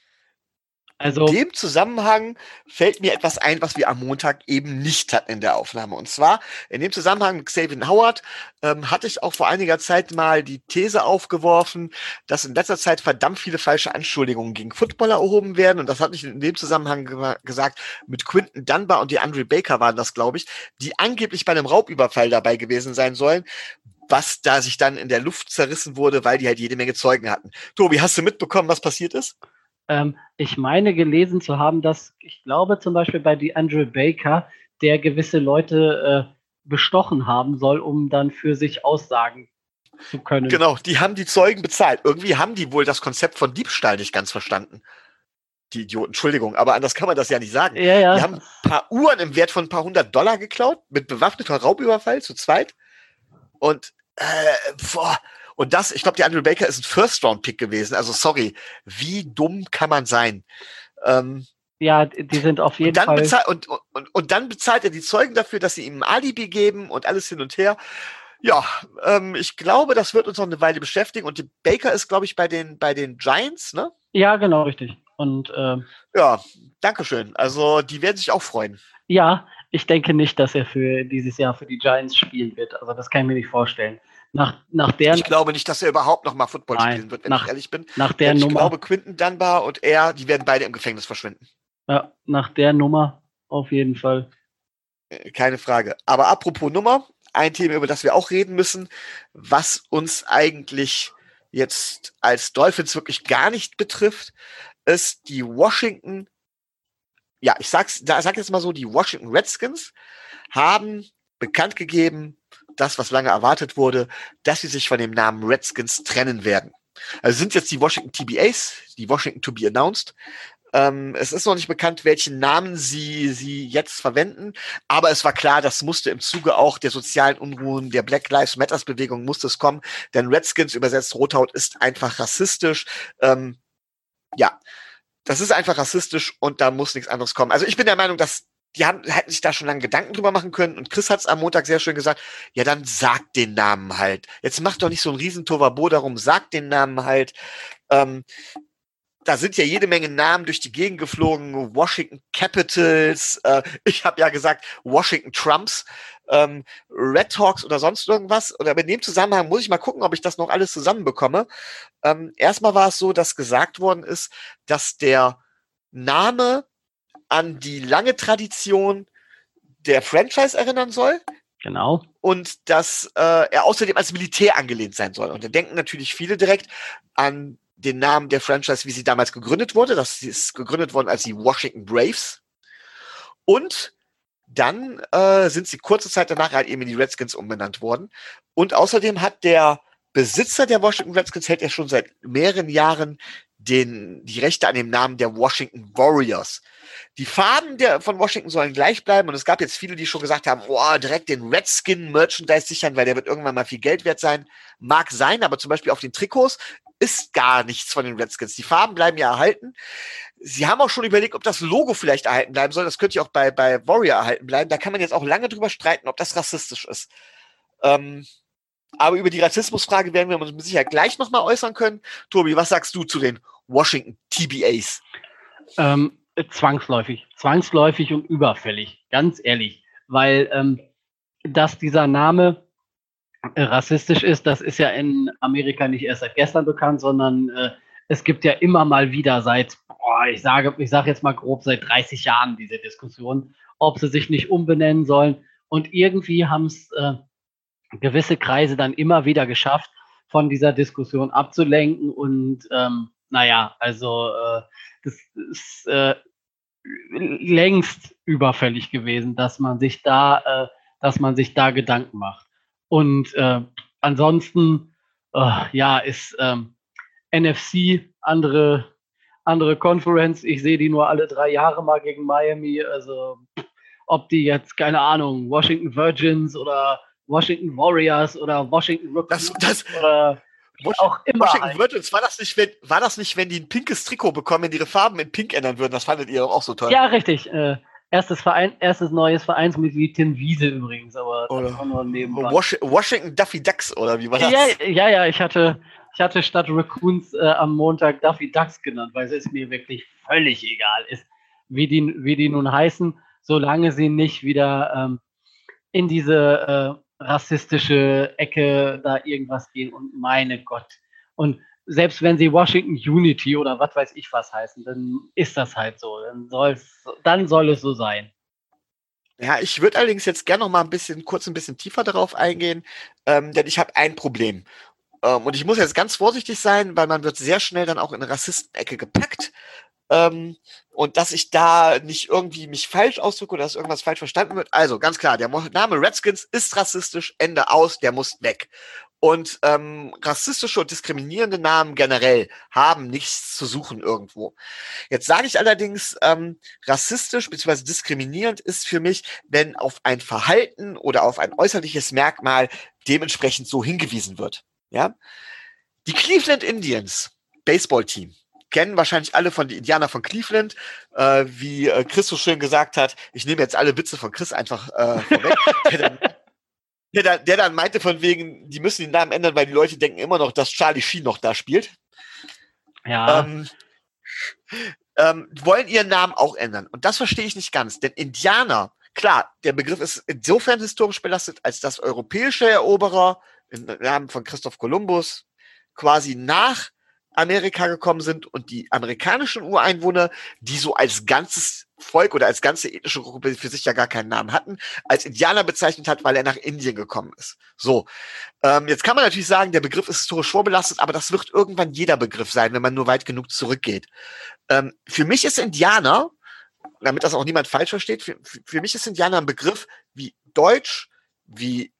Also, in dem Zusammenhang fällt mir etwas ein, was wir am Montag eben nicht hatten in der Aufnahme. Und zwar in dem Zusammenhang mit Xavier Howard ähm, hatte ich auch vor einiger Zeit mal die These aufgeworfen, dass in letzter Zeit verdammt viele falsche Anschuldigungen gegen Footballer erhoben werden. Und das hatte ich in dem Zusammenhang ge gesagt, mit Quinton Dunbar und die Andre Baker waren das, glaube ich, die angeblich bei einem Raubüberfall dabei gewesen sein sollen was da sich dann in der Luft zerrissen wurde, weil die halt jede Menge Zeugen hatten. Tobi, hast du mitbekommen, was passiert ist? Ähm, ich meine gelesen zu haben, dass ich glaube zum Beispiel bei die Andrew Baker, der gewisse Leute äh, bestochen haben soll, um dann für sich aussagen zu können. Genau, die haben die Zeugen bezahlt. Irgendwie haben die wohl das Konzept von Diebstahl nicht ganz verstanden. Die Idioten, Entschuldigung, aber anders kann man das ja nicht sagen. Ja, ja. Die haben ein paar Uhren im Wert von ein paar hundert Dollar geklaut, mit bewaffneter Raubüberfall zu zweit. Und Äh, boah. Und das, ich glaube, die Andrew Baker ist ein First-Round-Pick gewesen. Also sorry, wie dumm kann man sein? Ähm, ja, die sind auf jeden und Fall. Bezahlt, und, und, und dann bezahlt er die Zeugen dafür, dass sie ihm ein Alibi geben und alles hin und her. Ja, ähm, ich glaube, das wird uns noch eine Weile beschäftigen. Und die Baker ist, glaube ich, bei den, bei den Giants, ne? Ja, genau, richtig. Und ähm, ja, Dankeschön. Also die werden sich auch freuen. Ja, ich denke nicht, dass er für dieses Jahr für die Giants spielen wird. Also das kann ich mir nicht vorstellen. Nach, nach der ich glaube nicht, dass er überhaupt noch mal Football Nein, spielen wird, wenn nach, ich ehrlich bin. Nach der ich Nummer. Ich glaube, Quinton Dunbar und er, die werden beide im Gefängnis verschwinden. Ja, nach der Nummer auf jeden Fall. Äh, keine Frage. Aber apropos Nummer, ein Thema, über das wir auch reden müssen, was uns eigentlich jetzt als Dolphins wirklich gar nicht betrifft, ist die Washington, ja, ich sag's, da sag jetzt mal so, die Washington Redskins haben bekannt gegeben, das, was lange erwartet wurde, dass sie sich von dem Namen Redskins trennen werden. Also sind jetzt die Washington TBAs, die Washington to be announced. Ähm, es ist noch nicht bekannt, welchen Namen sie, sie jetzt verwenden, aber es war klar, das musste im Zuge auch der sozialen Unruhen, der Black Lives Matters Bewegung musste es kommen, denn Redskins übersetzt Rothaut ist einfach rassistisch. Ähm, ja, das ist einfach rassistisch und da muss nichts anderes kommen. Also ich bin der Meinung, dass die haben, hätten sich da schon lange Gedanken drüber machen können. Und Chris hat es am Montag sehr schön gesagt, ja, dann sagt den Namen halt. Jetzt macht doch nicht so ein riesen Tovabo darum, sagt den Namen halt. Ähm, da sind ja jede Menge Namen durch die Gegend geflogen. Washington Capitals, äh, ich habe ja gesagt Washington Trumps, ähm, Red Hawks oder sonst irgendwas. Oder in dem Zusammenhang muss ich mal gucken, ob ich das noch alles zusammenbekomme. Ähm, erstmal war es so, dass gesagt worden ist, dass der Name an die lange Tradition der Franchise erinnern soll. Genau. Und dass äh, er außerdem als Militär angelehnt sein soll. Und da denken natürlich viele direkt an den Namen der Franchise, wie sie damals gegründet wurde. Das ist gegründet worden als die Washington Braves. Und dann äh, sind sie kurze Zeit danach halt eben in die Redskins umbenannt worden. Und außerdem hat der Besitzer der Washington Redskins hält ja schon seit mehreren Jahren den, die Rechte an dem Namen der Washington Warriors. Die Farben der, von Washington sollen gleich bleiben und es gab jetzt viele, die schon gesagt haben, boah, direkt den Redskin Merchandise sichern, weil der wird irgendwann mal viel Geld wert sein. Mag sein, aber zum Beispiel auf den Trikots ist gar nichts von den Redskins. Die Farben bleiben ja erhalten. Sie haben auch schon überlegt, ob das Logo vielleicht erhalten bleiben soll. Das könnte ja auch bei, bei Warrior erhalten bleiben. Da kann man jetzt auch lange drüber streiten, ob das rassistisch ist. Ähm, aber über die Rassismusfrage werden wir uns mit Sicherheit gleich nochmal äußern können. Tobi, was sagst du zu den Washington TBAs? Ähm, zwangsläufig. Zwangsläufig und überfällig. Ganz ehrlich. Weil, ähm, dass dieser Name rassistisch ist, das ist ja in Amerika nicht erst seit gestern bekannt, sondern äh, es gibt ja immer mal wieder seit, boah, ich sage, ich sage jetzt mal grob seit 30 Jahren diese Diskussion, ob sie sich nicht umbenennen sollen. Und irgendwie haben es äh, gewisse Kreise dann immer wieder geschafft, von dieser Diskussion abzulenken. Und ähm, naja, also äh, das ist äh, längst überfällig gewesen, dass man sich da, äh, dass man sich da Gedanken macht. Und äh, ansonsten, äh, ja, ist ähm, NFC andere andere Conference. Ich sehe die nur alle drei Jahre mal gegen Miami. Also ob die jetzt keine Ahnung Washington Virgins oder Washington Warriors oder Washington Rookies das, das, oder auch immer. Washington halt. Virgins, war das, nicht, wenn, war das nicht, wenn die ein pinkes Trikot bekommen, wenn ihre Farben in pink ändern würden? Das fandet ihr auch so toll. Ja, richtig. Äh, erstes, Verein, erstes neues Vereinsmitglied Tim Wiese übrigens, aber oder nur nebenbei. Washington Duffy Ducks, oder wie war das? Ja, ja, ja ich hatte, ich hatte statt Raccoons äh, am Montag Duffy Ducks genannt, weil es mir wirklich völlig egal ist, wie die, wie die nun heißen, solange sie nicht wieder ähm, in diese äh, rassistische Ecke da irgendwas gehen und meine Gott. Und selbst wenn sie Washington Unity oder was weiß ich was heißen, dann ist das halt so. Dann, soll's, dann soll es so sein. Ja, ich würde allerdings jetzt gerne noch mal ein bisschen, kurz ein bisschen tiefer darauf eingehen, ähm, denn ich habe ein Problem. Ähm, und ich muss jetzt ganz vorsichtig sein, weil man wird sehr schnell dann auch in eine Rassistenecke gepackt. Ähm, und dass ich da nicht irgendwie mich falsch ausdrücke oder dass irgendwas falsch verstanden wird. Also ganz klar, der Name Redskins ist rassistisch, Ende aus, der muss weg. Und ähm, rassistische und diskriminierende Namen generell haben nichts zu suchen irgendwo. Jetzt sage ich allerdings, ähm, rassistisch bzw. diskriminierend ist für mich, wenn auf ein Verhalten oder auf ein äußerliches Merkmal dementsprechend so hingewiesen wird. Ja, die Cleveland Indians Baseballteam kennen wahrscheinlich alle von den Indianer von Cleveland, äh, wie äh, Chris so schön gesagt hat. Ich nehme jetzt alle Witze von Chris einfach äh, vorweg. der, dann, der, dann, der dann meinte von wegen, die müssen den Namen ändern, weil die Leute denken immer noch, dass Charlie Sheen noch da spielt. Ja. Ähm, ähm, wollen ihren Namen auch ändern. Und das verstehe ich nicht ganz, denn Indianer, klar, der Begriff ist insofern historisch belastet, als dass europäische Eroberer im Namen von Christoph Kolumbus quasi nach Amerika gekommen sind und die amerikanischen Ureinwohner, die so als ganzes Volk oder als ganze ethnische Gruppe für sich ja gar keinen Namen hatten, als Indianer bezeichnet hat, weil er nach Indien gekommen ist. So, ähm, jetzt kann man natürlich sagen, der Begriff ist historisch vorbelastet, aber das wird irgendwann jeder Begriff sein, wenn man nur weit genug zurückgeht. Ähm, für mich ist Indianer, damit das auch niemand falsch versteht, für, für mich ist Indianer ein Begriff wie Deutsch, wie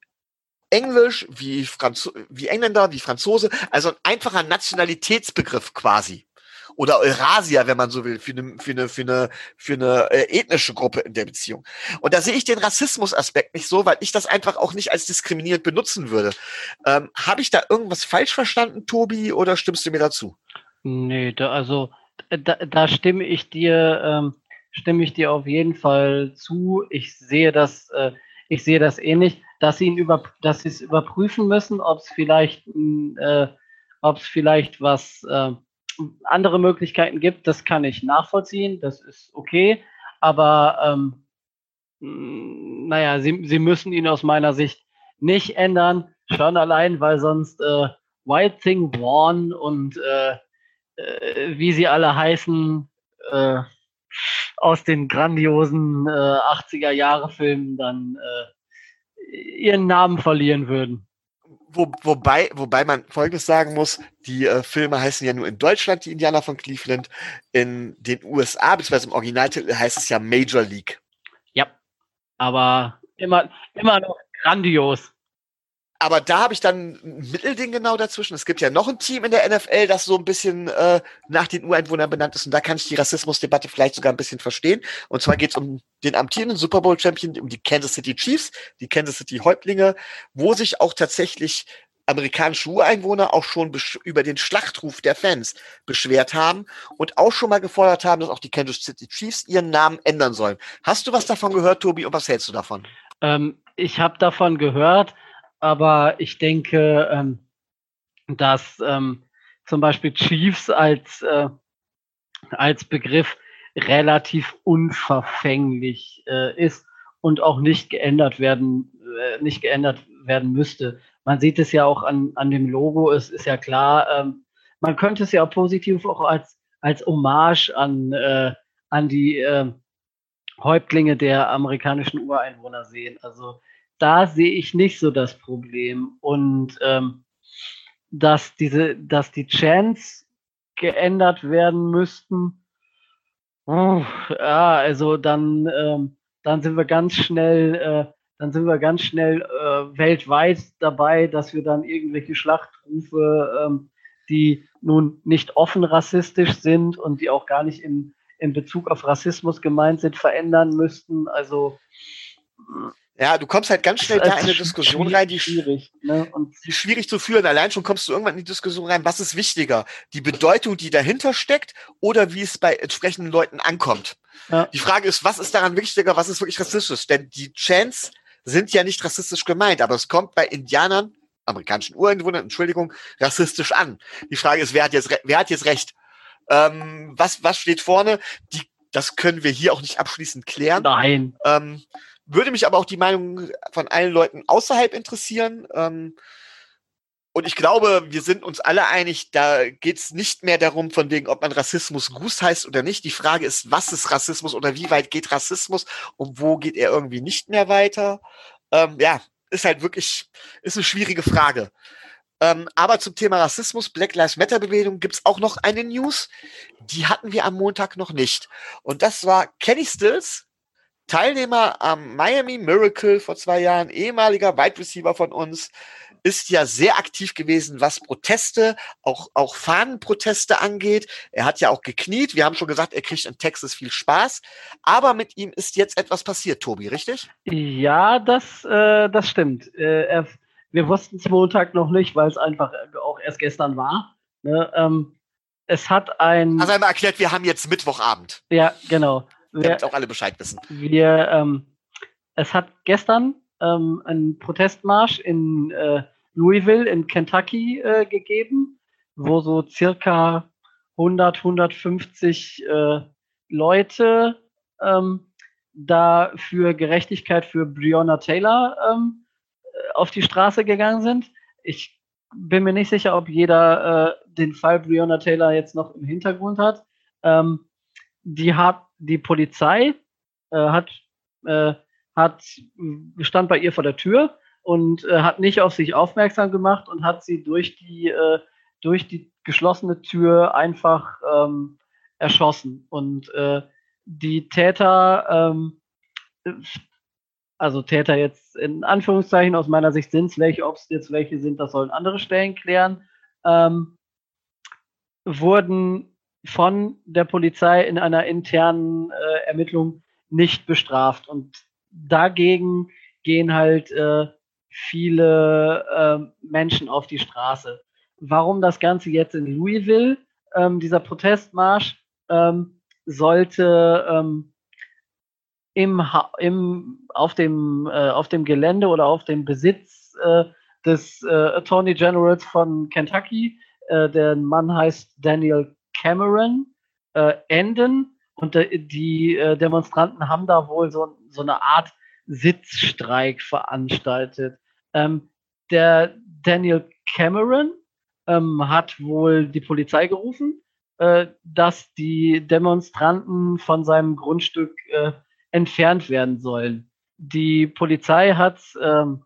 Englisch, wie, Franzo wie Engländer, wie Franzose, also ein einfacher Nationalitätsbegriff quasi. Oder Eurasier, wenn man so will, für eine, für eine, für eine, für eine äh, ethnische Gruppe in der Beziehung. Und da sehe ich den Rassismusaspekt nicht so, weil ich das einfach auch nicht als diskriminierend benutzen würde. Ähm, Habe ich da irgendwas falsch verstanden, Tobi, oder stimmst du mir dazu? Nee, da, also da, da stimme ich dir, ähm, stimme ich dir auf jeden Fall zu. Ich sehe das, äh, ich sehe das ähnlich dass sie über, es überprüfen müssen, ob es vielleicht, äh, ob es vielleicht was äh, andere Möglichkeiten gibt. Das kann ich nachvollziehen. Das ist okay. Aber ähm, naja, sie, sie müssen ihn aus meiner Sicht nicht ändern. Schon allein, weil sonst äh, Wild Thing Warn und äh, äh, wie sie alle heißen, äh, aus den grandiosen äh, 80er Jahre Filmen dann äh, ihren Namen verlieren würden. Wo, wobei, wobei man Folgendes sagen muss, die äh, Filme heißen ja nur in Deutschland die Indianer von Cleveland. In den USA, beziehungsweise im Originaltitel heißt es ja Major League. Ja, aber immer, immer noch grandios aber da habe ich dann ein Mittelding genau dazwischen. Es gibt ja noch ein Team in der NFL, das so ein bisschen äh, nach den Ureinwohnern benannt ist. Und da kann ich die Rassismusdebatte vielleicht sogar ein bisschen verstehen. Und zwar geht es um den amtierenden Super Bowl-Champion, um die Kansas City Chiefs, die Kansas City Häuptlinge, wo sich auch tatsächlich amerikanische Ureinwohner auch schon über den Schlachtruf der Fans beschwert haben und auch schon mal gefordert haben, dass auch die Kansas City Chiefs ihren Namen ändern sollen. Hast du was davon gehört, Tobi, und was hältst du davon? Ähm, ich habe davon gehört aber ich denke, ähm, dass ähm, zum Beispiel Chiefs als, äh, als Begriff relativ unverfänglich äh, ist und auch nicht geändert werden, äh, nicht geändert werden müsste. Man sieht es ja auch an, an dem Logo, es ist ja klar, ähm, man könnte es ja positiv auch als, als Hommage an, äh, an die äh, Häuptlinge der amerikanischen Ureinwohner sehen. Also da sehe ich nicht so das Problem. Und ähm, dass diese, dass die Chants geändert werden müssten, oh, ja, also dann, ähm, dann sind wir ganz schnell, äh, dann sind wir ganz schnell äh, weltweit dabei, dass wir dann irgendwelche Schlachtrufe, ähm, die nun nicht offen rassistisch sind und die auch gar nicht in, in Bezug auf Rassismus gemeint sind, verändern müssten. Also ja, du kommst halt ganz schnell da in eine Diskussion rein, die schwierig, ne? und die schwierig zu führen. Allein schon kommst du irgendwann in die Diskussion rein, was ist wichtiger? Die Bedeutung, die dahinter steckt oder wie es bei entsprechenden Leuten ankommt. Ja. Die Frage ist, was ist daran wichtiger, was ist wirklich rassistisch? Denn die Chants sind ja nicht rassistisch gemeint, aber es kommt bei Indianern, amerikanischen Ureinwohnern, Entschuldigung, rassistisch an. Die Frage ist, wer hat jetzt, wer hat jetzt recht? Ähm, was, was steht vorne? Die, das können wir hier auch nicht abschließend klären. Nein. Ähm, würde mich aber auch die Meinung von allen Leuten außerhalb interessieren. Ähm, und ich glaube, wir sind uns alle einig, da geht es nicht mehr darum, von wegen, ob man Rassismus Gruß heißt oder nicht. Die Frage ist, was ist Rassismus oder wie weit geht Rassismus und wo geht er irgendwie nicht mehr weiter? Ähm, ja, ist halt wirklich, ist eine schwierige Frage. Ähm, aber zum Thema Rassismus, Black Lives Matter Bewegung gibt es auch noch eine News. Die hatten wir am Montag noch nicht. Und das war Kenny Stills, Teilnehmer am Miami Miracle vor zwei Jahren, ehemaliger Wide Receiver von uns, ist ja sehr aktiv gewesen, was Proteste, auch, auch Fahnenproteste angeht. Er hat ja auch gekniet. Wir haben schon gesagt, er kriegt in Texas viel Spaß. Aber mit ihm ist jetzt etwas passiert, Tobi, richtig? Ja, das, äh, das stimmt. Äh, er, wir wussten es Montag noch nicht, weil es einfach auch erst gestern war. Ne? Ähm, es hat ein. Also einmal erklärt, wir haben jetzt Mittwochabend. Ja, genau. Damit auch alle Bescheid wissen. Wir, ähm, es hat gestern ähm, einen Protestmarsch in äh, Louisville in Kentucky äh, gegeben, wo so circa 100, 150 äh, Leute ähm, da für Gerechtigkeit für Breonna Taylor ähm, auf die Straße gegangen sind. Ich bin mir nicht sicher, ob jeder äh, den Fall Breonna Taylor jetzt noch im Hintergrund hat. Ähm, die hat die Polizei äh, hat äh, hat stand bei ihr vor der Tür und äh, hat nicht auf sich aufmerksam gemacht und hat sie durch die äh, durch die geschlossene Tür einfach ähm, erschossen. Und äh, die Täter ähm, also Täter jetzt in Anführungszeichen aus meiner Sicht sind es welche, ob es jetzt welche sind, das sollen andere Stellen klären, ähm, wurden von der Polizei in einer internen äh, Ermittlung nicht bestraft. Und dagegen gehen halt äh, viele äh, Menschen auf die Straße. Warum das Ganze jetzt in Louisville, ähm, dieser Protestmarsch, ähm, sollte ähm, im, im, auf, dem, äh, auf dem Gelände oder auf dem Besitz äh, des äh, Attorney Generals von Kentucky, äh, der Mann heißt Daniel Cameron, äh, enden. Und die äh, Demonstranten haben da wohl so, so eine Art Sitzstreik veranstaltet. Ähm, der Daniel Cameron ähm, hat wohl die Polizei gerufen, dass die Demonstranten von seinem Grundstück entfernt werden sollen. Die Polizei hat ähm,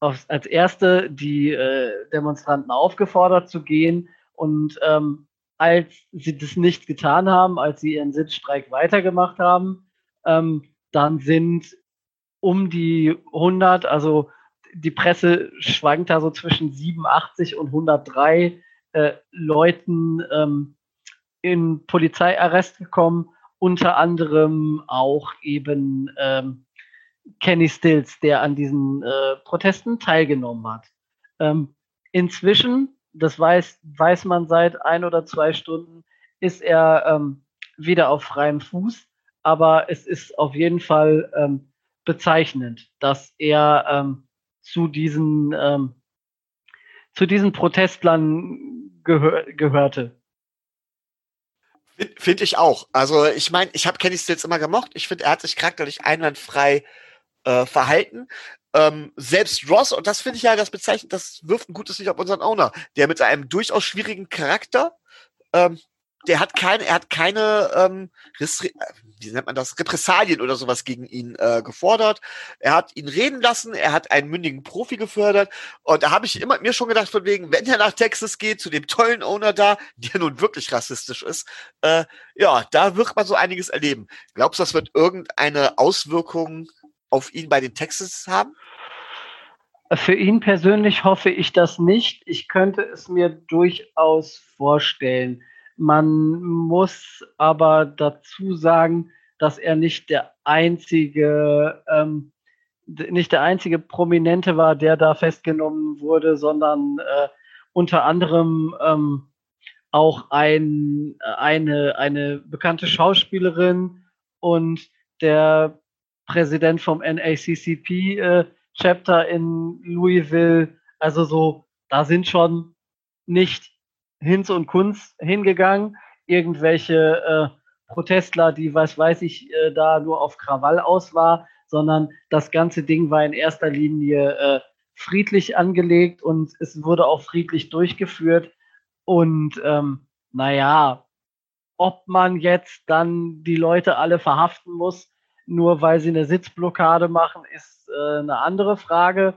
als erste die äh, Demonstranten aufgefordert zu gehen und ähm, als sie das nicht getan haben, als sie ihren Sitzstreik weitergemacht haben, ähm, dann sind um die 100, also die Presse schwankt da so zwischen 87 und 103 äh, Leuten ähm, in Polizeiarrest gekommen unter anderem auch eben ähm, Kenny Stills, der an diesen äh, Protesten teilgenommen hat. Ähm, inzwischen, das weiß, weiß man seit ein oder zwei Stunden, ist er ähm, wieder auf freiem Fuß, aber es ist auf jeden Fall ähm, bezeichnend, dass er ähm, zu diesen ähm, zu diesen Protestlern gehör gehörte. Finde ich auch. Also ich meine, ich habe Kenny Stills immer gemocht. Ich finde, er hat sich charakterlich einwandfrei äh, verhalten. Ähm, selbst Ross, und das finde ich ja das bezeichnet, das wirft ein gutes Licht auf unseren Owner, der mit einem durchaus schwierigen Charakter ähm, der hat keine, er hat keine, ähm, wie nennt man das, Repressalien oder sowas gegen ihn äh, gefordert. Er hat ihn reden lassen, er hat einen mündigen Profi gefördert. Und da habe ich immer mir schon gedacht, von wegen, wenn er nach Texas geht, zu dem tollen Owner da, der nun wirklich rassistisch ist, äh, ja, da wird man so einiges erleben. Glaubst du, das wird irgendeine Auswirkung auf ihn bei den Texas haben? Für ihn persönlich hoffe ich das nicht. Ich könnte es mir durchaus vorstellen. Man muss aber dazu sagen, dass er nicht der einzige, ähm, nicht der einzige Prominente war, der da festgenommen wurde, sondern äh, unter anderem ähm, auch ein, eine, eine bekannte Schauspielerin und der Präsident vom NACCP äh, Chapter in Louisville. Also so, da sind schon nicht Hinz und Kunz hingegangen, irgendwelche äh, Protestler, die, was weiß ich, äh, da nur auf Krawall aus war, sondern das ganze Ding war in erster Linie äh, friedlich angelegt und es wurde auch friedlich durchgeführt. Und ähm, naja, ob man jetzt dann die Leute alle verhaften muss, nur weil sie eine Sitzblockade machen, ist äh, eine andere Frage.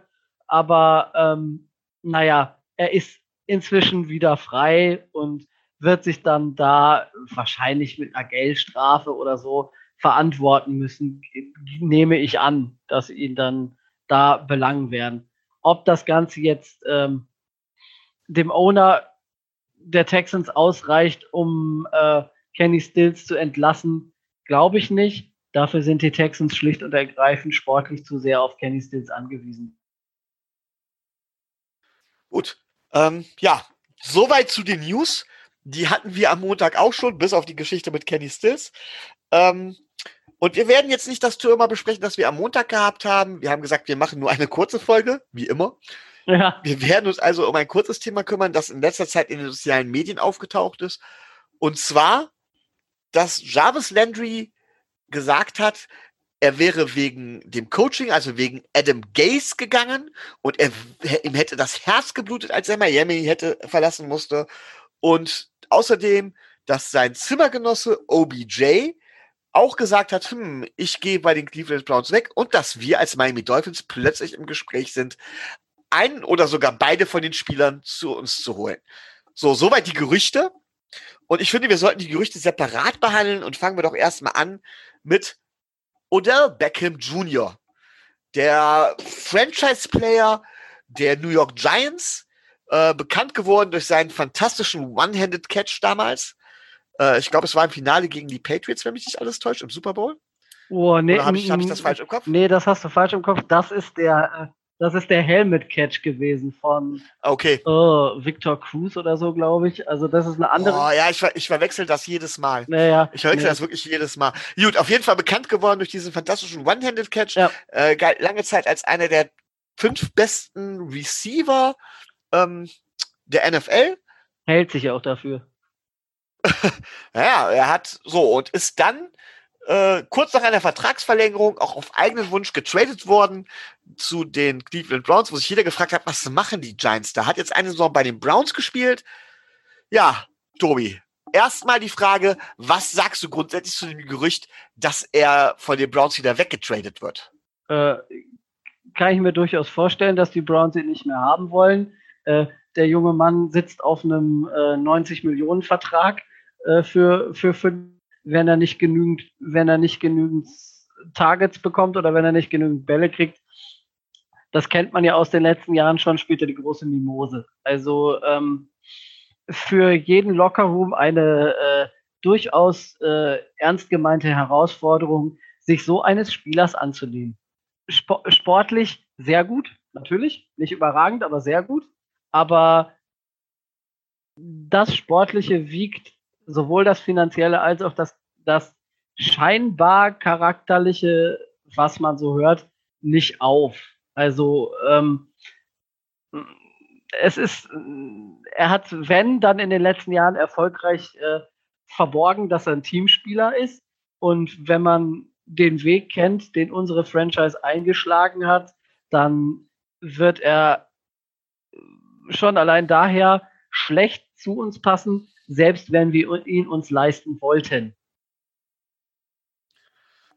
Aber ähm, naja, er ist inzwischen wieder frei und wird sich dann da wahrscheinlich mit einer Geldstrafe oder so verantworten müssen, nehme ich an, dass ihn dann da belangen werden. Ob das Ganze jetzt ähm, dem Owner der Texans ausreicht, um äh, Kenny Stills zu entlassen, glaube ich nicht. Dafür sind die Texans schlicht und ergreifend sportlich zu sehr auf Kenny Stills angewiesen. Gut. Ähm, ja, soweit zu den News. Die hatten wir am Montag auch schon, bis auf die Geschichte mit Kenny Stills. Ähm, und wir werden jetzt nicht das Thema besprechen, das wir am Montag gehabt haben. Wir haben gesagt, wir machen nur eine kurze Folge, wie immer. Ja. Wir werden uns also um ein kurzes Thema kümmern, das in letzter Zeit in den sozialen Medien aufgetaucht ist. Und zwar, dass Jarvis Landry gesagt hat, er wäre wegen dem Coaching, also wegen Adam Gaze gegangen und er, ihm hätte das Herz geblutet, als er Miami hätte verlassen musste. Und außerdem, dass sein Zimmergenosse OBJ auch gesagt hat, hm, ich gehe bei den Cleveland Browns weg und dass wir als Miami Dolphins plötzlich im Gespräch sind, einen oder sogar beide von den Spielern zu uns zu holen. So, soweit die Gerüchte. Und ich finde, wir sollten die Gerüchte separat behandeln und fangen wir doch erstmal an mit Odell Beckham Jr., der Franchise-Player der New York Giants, äh, bekannt geworden durch seinen fantastischen One-Handed Catch damals. Äh, ich glaube, es war im Finale gegen die Patriots, wenn mich nicht alles täuscht, im Super Bowl. Oh, nee, habe ich, hab ich das falsch im Kopf? Nee, das hast du falsch im Kopf. Das ist der, äh, das ist der Helmet-Catch gewesen von okay. oh, Victor Cruz oder so, glaube ich. Also das ist eine andere. Oh ja, ich, ich verwechsel das jedes Mal. Naja, ich verwechsel nee. das wirklich jedes Mal. Gut, auf jeden Fall bekannt geworden durch diesen fantastischen One-Handed-Catch. Ja. Äh, galt lange Zeit als einer der fünf besten Receiver ähm, der NFL. Hält sich auch dafür. ja, er hat so und ist dann äh, kurz nach einer Vertragsverlängerung auch auf eigenen Wunsch getradet worden zu den Cleveland Browns, wo sich jeder gefragt hat, was machen die Giants da? Hat jetzt eine Saison bei den Browns gespielt. Ja, Tobi, erstmal die Frage, was sagst du grundsätzlich zu dem Gerücht, dass er von den Browns wieder weggetradet wird? Äh, kann ich mir durchaus vorstellen, dass die Browns ihn nicht mehr haben wollen. Äh, der junge Mann sitzt auf einem äh, 90 Millionen Vertrag äh, für, für fünf wenn er nicht genügend, wenn er nicht genügend Targets bekommt oder wenn er nicht genügend Bälle kriegt. Das kennt man ja aus den letzten Jahren schon, spielt er die große Mimose. Also ähm, für jeden Lockerroom eine äh, durchaus äh, ernst gemeinte Herausforderung, sich so eines Spielers anzunehmen. Sp sportlich sehr gut, natürlich, nicht überragend, aber sehr gut. Aber das Sportliche wiegt sowohl das Finanzielle als auch das, das scheinbar charakterliche, was man so hört, nicht auf. Also ähm, es ist, er hat, wenn, dann in den letzten Jahren erfolgreich äh, verborgen, dass er ein Teamspieler ist. Und wenn man den Weg kennt, den unsere Franchise eingeschlagen hat, dann wird er schon allein daher schlecht zu uns passen, selbst wenn wir ihn uns leisten wollten.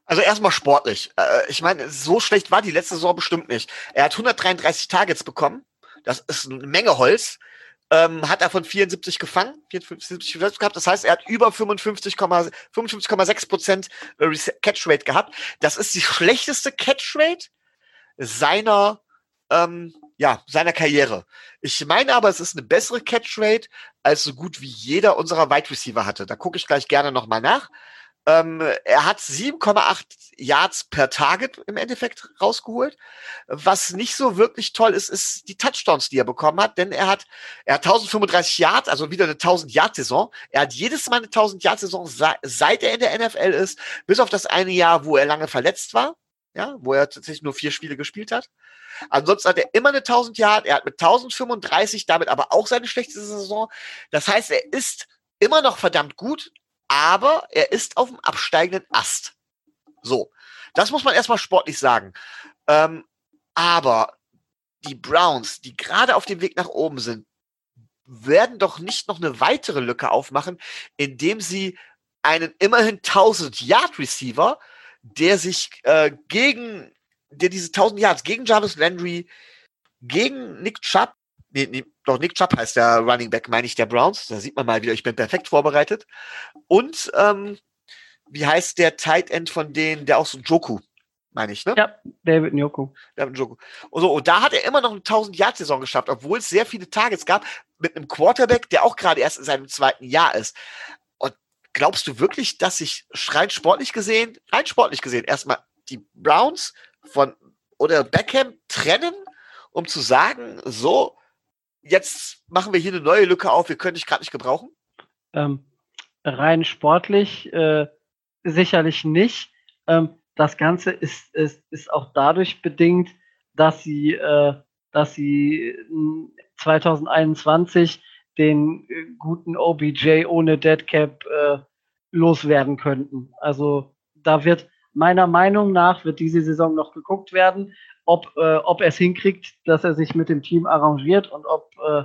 Also erstmal sportlich. Äh, ich meine, so schlecht war die letzte Saison bestimmt nicht. Er hat 133 Targets bekommen. Das ist eine Menge Holz. Ähm, hat davon 74 gefangen, 74 gehabt. Das heißt, er hat über 55,6 55, Prozent Catch Rate gehabt. Das ist die schlechteste Catch Rate seiner ähm, ja, seiner Karriere. Ich meine aber, es ist eine bessere Catch-Rate, als so gut wie jeder unserer Wide Receiver hatte. Da gucke ich gleich gerne nochmal nach. Ähm, er hat 7,8 Yards per Target im Endeffekt rausgeholt. Was nicht so wirklich toll ist, ist die Touchdowns, die er bekommen hat, denn er hat, er hat 1035 Yards, also wieder eine 1000 Yard Saison. Er hat jedes Mal eine 1000 Yard Saison, seit er in der NFL ist, bis auf das eine Jahr, wo er lange verletzt war, ja, wo er tatsächlich nur vier Spiele gespielt hat. Ansonsten hat er immer eine 1000 Yard. Er hat mit 1035 damit aber auch seine schlechteste Saison. Das heißt, er ist immer noch verdammt gut, aber er ist auf dem absteigenden Ast. So. Das muss man erstmal sportlich sagen. Ähm, aber die Browns, die gerade auf dem Weg nach oben sind, werden doch nicht noch eine weitere Lücke aufmachen, indem sie einen immerhin 1000 Yard Receiver, der sich äh, gegen der diese 1000 Yards gegen Jarvis Landry, gegen Nick Chubb, nee, nee, doch Nick Chubb heißt der Running Back, meine ich, der Browns. Da sieht man mal wieder, ich bin perfekt vorbereitet. Und ähm, wie heißt der Tight End von denen, der auch so Joku, meine ich, ne? Ja, David Njoku. David Njoku. Und, so, und da hat er immer noch eine 1000-Yard-Saison geschafft, obwohl es sehr viele Targets gab mit einem Quarterback, der auch gerade erst in seinem zweiten Jahr ist. Glaubst du wirklich, dass sich rein sportlich gesehen, rein sportlich gesehen, erstmal die Browns von oder Beckham trennen, um zu sagen, so, jetzt machen wir hier eine neue Lücke auf, wir können dich gerade nicht gebrauchen? Ähm, rein sportlich äh, sicherlich nicht. Ähm, das Ganze ist, ist, ist auch dadurch bedingt, dass sie, äh, dass sie 2021 den äh, guten OBJ ohne Deadcap äh, loswerden könnten. Also da wird meiner Meinung nach wird diese Saison noch geguckt werden, ob, äh, ob er es hinkriegt, dass er sich mit dem Team arrangiert und ob äh,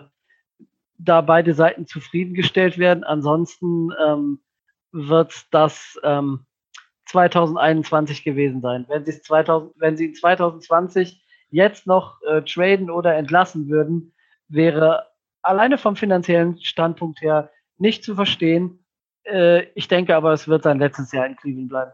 da beide Seiten zufriedengestellt werden. Ansonsten ähm, wird das ähm, 2021 gewesen sein. Wenn, 2000, wenn sie 2020 jetzt noch äh, traden oder entlassen würden, wäre alleine vom finanziellen Standpunkt her nicht zu verstehen. Äh, ich denke aber, es wird sein letztes Jahr in Cleveland bleiben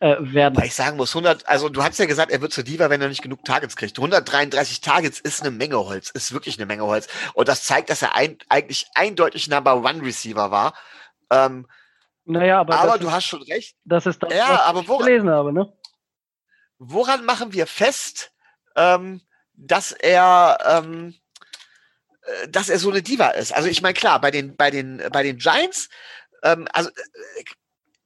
äh, werden. Weil ich sagen muss, 100, also du hast ja gesagt, er wird zur Diva, wenn er nicht genug Targets kriegt. 133 Targets ist eine Menge Holz, ist wirklich eine Menge Holz. Und das zeigt, dass er ein, eigentlich eindeutig Number One Receiver war. Ähm, naja, aber, aber du ist, hast schon recht. Das ist das, ja, was aber woran, ich gelesen habe, ne? Woran machen wir fest, ähm, dass er, ähm, äh, dass er so eine Diva ist? Also ich meine, klar, bei den, bei den, bei den Giants, ähm, also äh,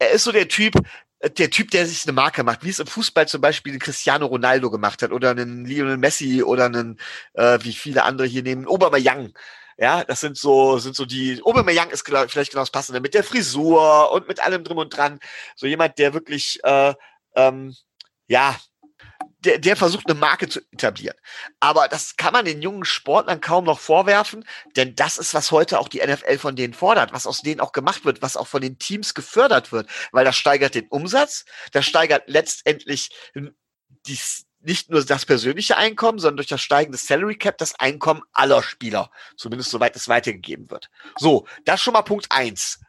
er ist so der Typ, der Typ, der sich eine Marke macht, wie es im Fußball zum Beispiel Cristiano Ronaldo gemacht hat oder einen Lionel Messi oder einen, äh, wie viele andere hier nehmen, Young. Ja, das sind so, sind so die, Young ist glaub, vielleicht genau das Passende, mit der Frisur und mit allem drum und dran. So jemand, der wirklich, äh, ähm, ja, der, der versucht eine Marke zu etablieren. Aber das kann man den jungen Sportlern kaum noch vorwerfen, denn das ist, was heute auch die NFL von denen fordert, was aus denen auch gemacht wird, was auch von den Teams gefördert wird, weil das steigert den Umsatz, das steigert letztendlich die, nicht nur das persönliche Einkommen, sondern durch das steigende Salary Cap das Einkommen aller Spieler, zumindest soweit es weitergegeben wird. So, das schon mal Punkt eins.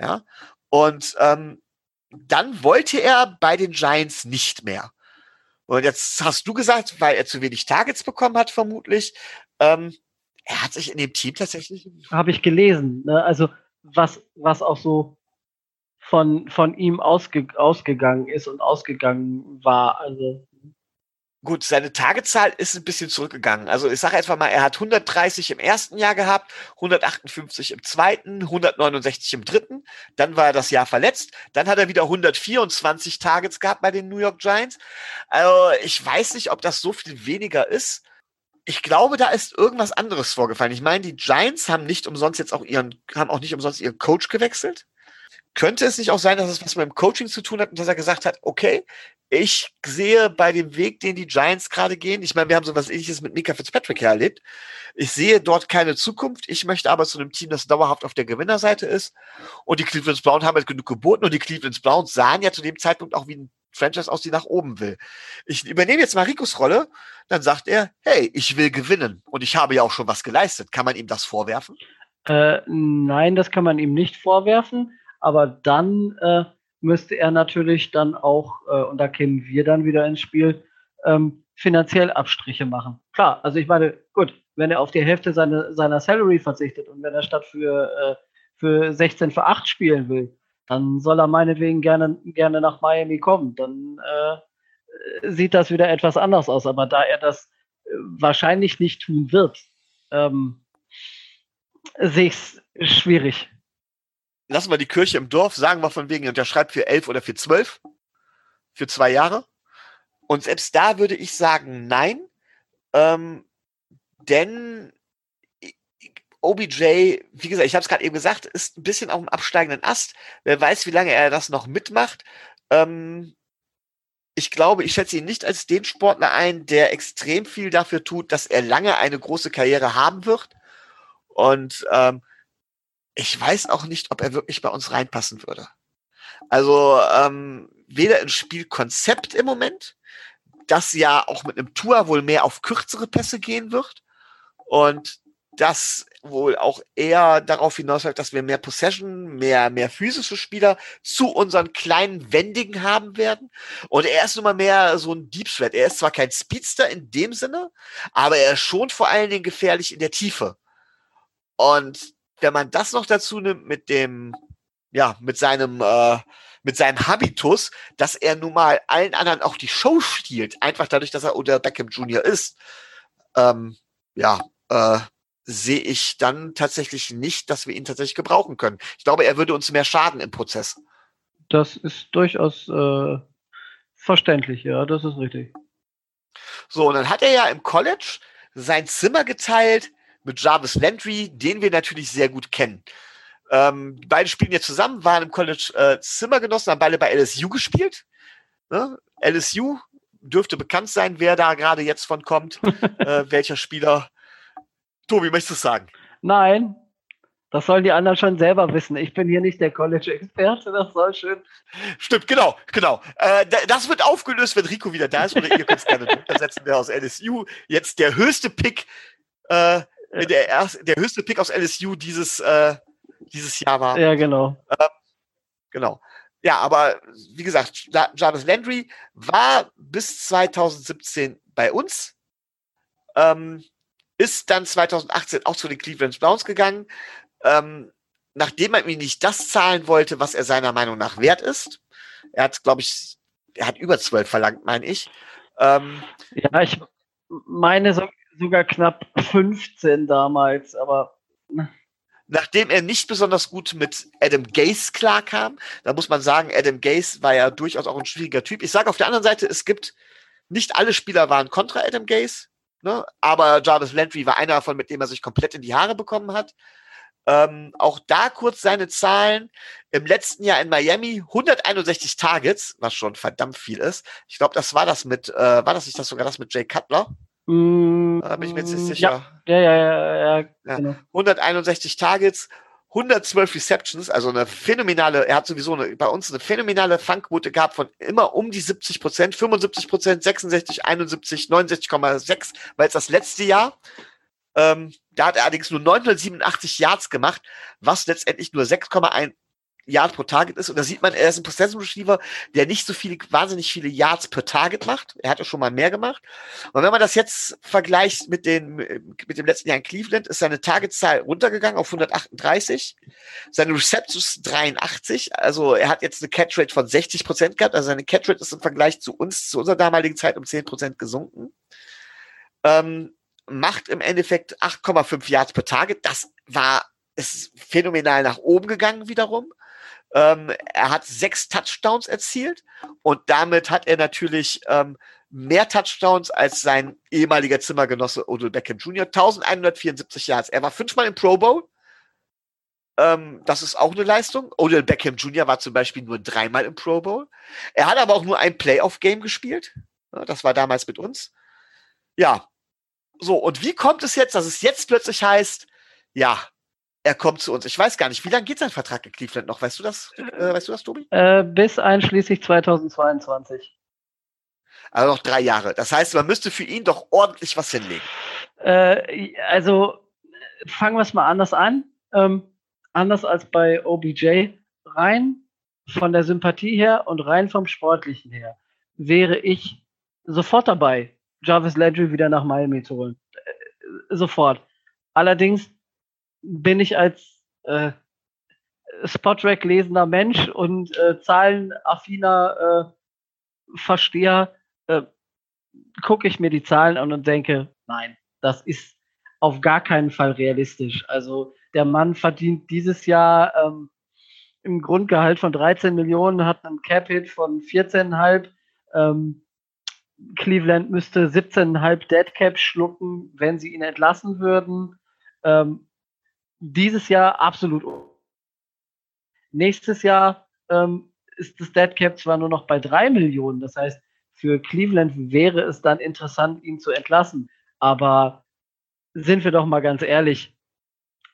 Ja, und ähm, dann wollte er bei den Giants nicht mehr. Und jetzt hast du gesagt, weil er zu wenig Targets bekommen hat, vermutlich. Ähm, er hat sich in dem Team tatsächlich. Habe ich gelesen. Ne? Also, was, was auch so von, von ihm ausge, ausgegangen ist und ausgegangen war. Also, Gut, seine Tagezahl ist ein bisschen zurückgegangen. Also ich sage einfach mal, er hat 130 im ersten Jahr gehabt, 158 im zweiten, 169 im dritten. Dann war er das Jahr verletzt. Dann hat er wieder 124 Targets gehabt bei den New York Giants. Also ich weiß nicht, ob das so viel weniger ist. Ich glaube, da ist irgendwas anderes vorgefallen. Ich meine, die Giants haben nicht umsonst jetzt auch ihren, haben auch nicht umsonst ihren Coach gewechselt. Könnte es nicht auch sein, dass es was mit dem Coaching zu tun hat und dass er gesagt hat, okay, ich sehe bei dem Weg, den die Giants gerade gehen, ich meine, wir haben so was ähnliches mit Mika Fitzpatrick ja erlebt. Ich sehe dort keine Zukunft. Ich möchte aber zu einem Team, das dauerhaft auf der Gewinnerseite ist. Und die Cleveland Browns haben halt genug geboten und die Cleveland Browns sahen ja zu dem Zeitpunkt auch wie ein Franchise aus, die nach oben will. Ich übernehme jetzt mal Ricos Rolle, dann sagt er, hey, ich will gewinnen und ich habe ja auch schon was geleistet. Kann man ihm das vorwerfen? Äh, nein, das kann man ihm nicht vorwerfen aber dann äh, müsste er natürlich dann auch, äh, und da kämen wir dann wieder ins Spiel, ähm, finanziell Abstriche machen. Klar, also ich meine, gut, wenn er auf die Hälfte seine, seiner Salary verzichtet und wenn er statt für, äh, für 16 für 8 spielen will, dann soll er meinetwegen gerne, gerne nach Miami kommen. Dann äh, sieht das wieder etwas anders aus. Aber da er das äh, wahrscheinlich nicht tun wird, ähm, sehe ich es schwierig lassen wir die Kirche im Dorf, sagen wir von wegen, und der schreibt für elf oder für zwölf, für zwei Jahre. Und selbst da würde ich sagen, nein, ähm, denn OBJ, wie gesagt, ich habe es gerade eben gesagt, ist ein bisschen auf dem absteigenden Ast. Wer weiß, wie lange er das noch mitmacht. Ähm, ich glaube, ich schätze ihn nicht als den Sportler ein, der extrem viel dafür tut, dass er lange eine große Karriere haben wird. Und ähm, ich weiß auch nicht, ob er wirklich bei uns reinpassen würde. Also ähm, weder ins Spielkonzept im Moment, das ja auch mit einem Tour wohl mehr auf kürzere Pässe gehen wird. Und das wohl auch eher darauf hinausläuft, dass wir mehr Possession, mehr, mehr physische Spieler zu unseren kleinen Wendigen haben werden. Und er ist nun mal mehr so ein Deep Threat. Er ist zwar kein Speedster in dem Sinne, aber er ist schon vor allen Dingen gefährlich in der Tiefe. Und wenn man das noch dazu nimmt mit dem, ja, mit seinem, äh, mit seinem Habitus, dass er nun mal allen anderen auch die Show stiehlt, einfach dadurch, dass er Odell Beckham Jr. ist, ähm, ja, äh, sehe ich dann tatsächlich nicht, dass wir ihn tatsächlich gebrauchen können. Ich glaube, er würde uns mehr schaden im Prozess. Das ist durchaus äh, verständlich, ja, das ist richtig. So, und dann hat er ja im College sein Zimmer geteilt mit Jarvis Landry, den wir natürlich sehr gut kennen. Ähm, beide spielen ja zusammen, waren im College äh, Zimmergenossen, haben beide bei LSU gespielt. Ne? LSU dürfte bekannt sein, wer da gerade jetzt von kommt, äh, welcher Spieler. Tobi, möchtest du sagen? Nein, das sollen die anderen schon selber wissen. Ich bin hier nicht der College-Experte, das soll schön. Stimmt, genau, genau. Äh, das wird aufgelöst, wenn Rico wieder da ist, oder ihr könnt es gerne untersetzen, der aus LSU jetzt der höchste Pick äh, ja. der, erste, der höchste Pick aus LSU dieses, äh, dieses Jahr war. Ja, genau. Äh, genau. Ja, aber wie gesagt, Jarvis Landry war bis 2017 bei uns, ähm, ist dann 2018 auch zu den Cleveland Browns gegangen, ähm, nachdem man ihm nicht das zahlen wollte, was er seiner Meinung nach wert ist. Er hat, glaube ich, er hat über 12 verlangt, meine ich. Ähm, ja, ich meine so sogar knapp 15 damals, aber. Ne. Nachdem er nicht besonders gut mit Adam Gase klarkam, da muss man sagen, Adam Gase war ja durchaus auch ein schwieriger Typ. Ich sage auf der anderen Seite, es gibt, nicht alle Spieler waren kontra Adam Gase, ne? aber Jarvis Landry war einer davon, mit dem er sich komplett in die Haare bekommen hat. Ähm, auch da kurz seine Zahlen. Im letzten Jahr in Miami 161 Targets, was schon verdammt viel ist. Ich glaube, das war das mit, äh, war das nicht das sogar das mit Jay Cutler? Mm, da bin ich mir jetzt nicht sicher. Ja, ja, ja, ja, ja, genau. 161 Targets, 112 Receptions, also eine phänomenale, er hat sowieso eine, bei uns eine phänomenale Fangquote gehabt von immer um die 70 Prozent, 75 Prozent, 66, 71, 69,6, weil es das letzte Jahr. Ähm, da hat er allerdings nur 987 Yards gemacht, was letztendlich nur 6,1 Yards pro Target ist. Und da sieht man, er ist ein Possession Receiver, der nicht so viele, wahnsinnig viele Yards per Target macht. Er hat ja schon mal mehr gemacht. Und wenn man das jetzt vergleicht mit den, mit dem letzten Jahr in Cleveland, ist seine Targetzahl runtergegangen auf 138. Seine Receptions 83. Also er hat jetzt eine Catch Rate von 60 Prozent gehabt. Also seine Catch Rate ist im Vergleich zu uns, zu unserer damaligen Zeit um 10 Prozent gesunken. Ähm, macht im Endeffekt 8,5 Yards per Target. Das war, ist phänomenal nach oben gegangen wiederum. Ähm, er hat sechs Touchdowns erzielt und damit hat er natürlich ähm, mehr Touchdowns als sein ehemaliger Zimmergenosse Odell Beckham Jr. 1174 Yards. Er war fünfmal im Pro Bowl. Ähm, das ist auch eine Leistung. Odell Beckham Jr. war zum Beispiel nur dreimal im Pro Bowl. Er hat aber auch nur ein Playoff-Game gespielt. Das war damals mit uns. Ja. So, und wie kommt es jetzt, dass es jetzt plötzlich heißt, ja, er kommt zu uns. Ich weiß gar nicht, wie lange geht sein Vertrag in Cleveland noch? Weißt du das, äh, weißt du das, Tobi? Äh, bis einschließlich 2022. Also noch drei Jahre. Das heißt, man müsste für ihn doch ordentlich was hinlegen. Äh, also fangen wir es mal anders an. Ähm, anders als bei OBJ. Rein von der Sympathie her und rein vom Sportlichen her wäre ich sofort dabei, Jarvis Landry wieder nach Miami zu holen. Äh, sofort. Allerdings bin ich als äh, Spotrack lesender Mensch und äh, zahlenaffiner äh, Versteher äh, gucke ich mir die Zahlen an und denke, nein, das ist auf gar keinen Fall realistisch. Also der Mann verdient dieses Jahr ähm, im Grundgehalt von 13 Millionen, hat einen Cap-Hit von 14,5. Ähm, Cleveland müsste 17,5 Dead Cap schlucken, wenn sie ihn entlassen würden. Ähm, dieses Jahr absolut. Nächstes Jahr ähm, ist das Dead Cap zwar nur noch bei drei Millionen, das heißt, für Cleveland wäre es dann interessant, ihn zu entlassen. Aber sind wir doch mal ganz ehrlich,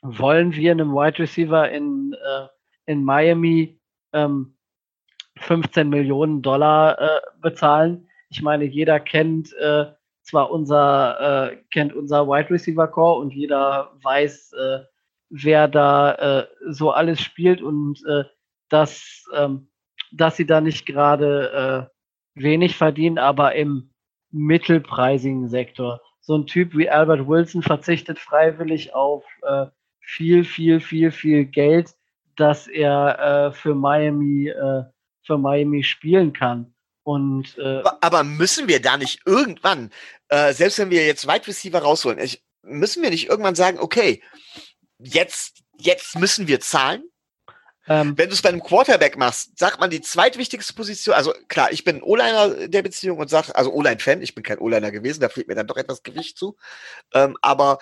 wollen wir einem Wide Receiver in, äh, in Miami ähm, 15 Millionen Dollar äh, bezahlen? Ich meine, jeder kennt äh, zwar unser, äh, kennt unser Wide Receiver Core und jeder weiß, äh, wer da äh, so alles spielt und äh, dass, ähm, dass sie da nicht gerade äh, wenig verdienen, aber im mittelpreisigen Sektor. So ein Typ wie Albert Wilson verzichtet freiwillig auf äh, viel, viel, viel, viel Geld, dass er äh, für Miami äh, für Miami spielen kann. Und, äh, aber müssen wir da nicht irgendwann, äh, selbst wenn wir jetzt Wide Receiver rausholen, ich, müssen wir nicht irgendwann sagen, okay, jetzt, jetzt müssen wir zahlen? Ähm, wenn du es bei einem Quarterback machst, sagt man die zweitwichtigste Position, also klar, ich bin O-Liner der Beziehung und sag, also O-Line-Fan, ich bin kein O-Liner gewesen, da fehlt mir dann doch etwas Gewicht zu. Ähm, aber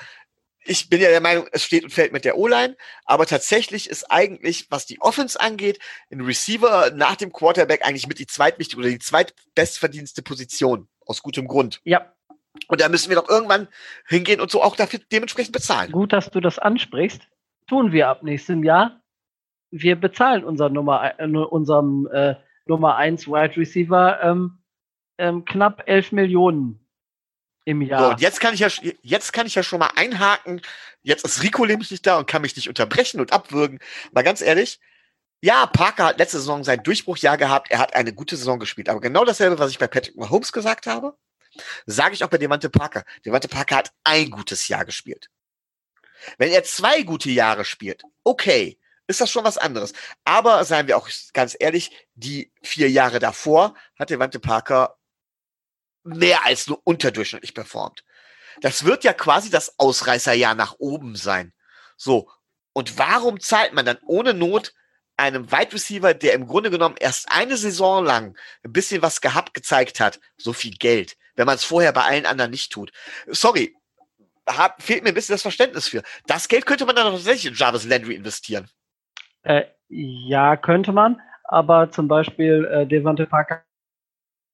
ich bin ja der Meinung, es steht und fällt mit der O-Line, aber tatsächlich ist eigentlich, was die Offense angeht, ein Receiver nach dem Quarterback eigentlich mit die zweitwichtigste oder die zweitbestverdienste Position. Aus gutem Grund. Ja. Und da müssen wir doch irgendwann hingehen und so auch dafür dementsprechend bezahlen. Gut, dass du das ansprichst. Tun wir ab nächstem Jahr. Wir bezahlen unser Nummer, äh, unserem äh, Nummer 1 Wide Receiver ähm, ähm, knapp 11 Millionen im Jahr. So, und jetzt kann ich ja, jetzt kann ich ja schon mal einhaken. Jetzt ist Rico nämlich nicht da und kann mich nicht unterbrechen und abwürgen. Mal ganz ehrlich. Ja, Parker hat letzte Saison sein Durchbruchjahr gehabt. Er hat eine gute Saison gespielt. Aber genau dasselbe, was ich bei Patrick Mahomes gesagt habe, sage ich auch bei Devante Parker. Devante Parker hat ein gutes Jahr gespielt. Wenn er zwei gute Jahre spielt, okay, ist das schon was anderes. Aber seien wir auch ganz ehrlich, die vier Jahre davor hat Devante Parker mehr als nur unterdurchschnittlich performt. Das wird ja quasi das Ausreißerjahr nach oben sein. So. Und warum zahlt man dann ohne Not einem Wide Receiver, der im Grunde genommen erst eine Saison lang ein bisschen was gehabt gezeigt hat, so viel Geld, wenn man es vorher bei allen anderen nicht tut? Sorry, hab, fehlt mir ein bisschen das Verständnis für. Das Geld könnte man dann tatsächlich in Jarvis Landry investieren. Äh, ja, könnte man, aber zum Beispiel äh, Devante Parker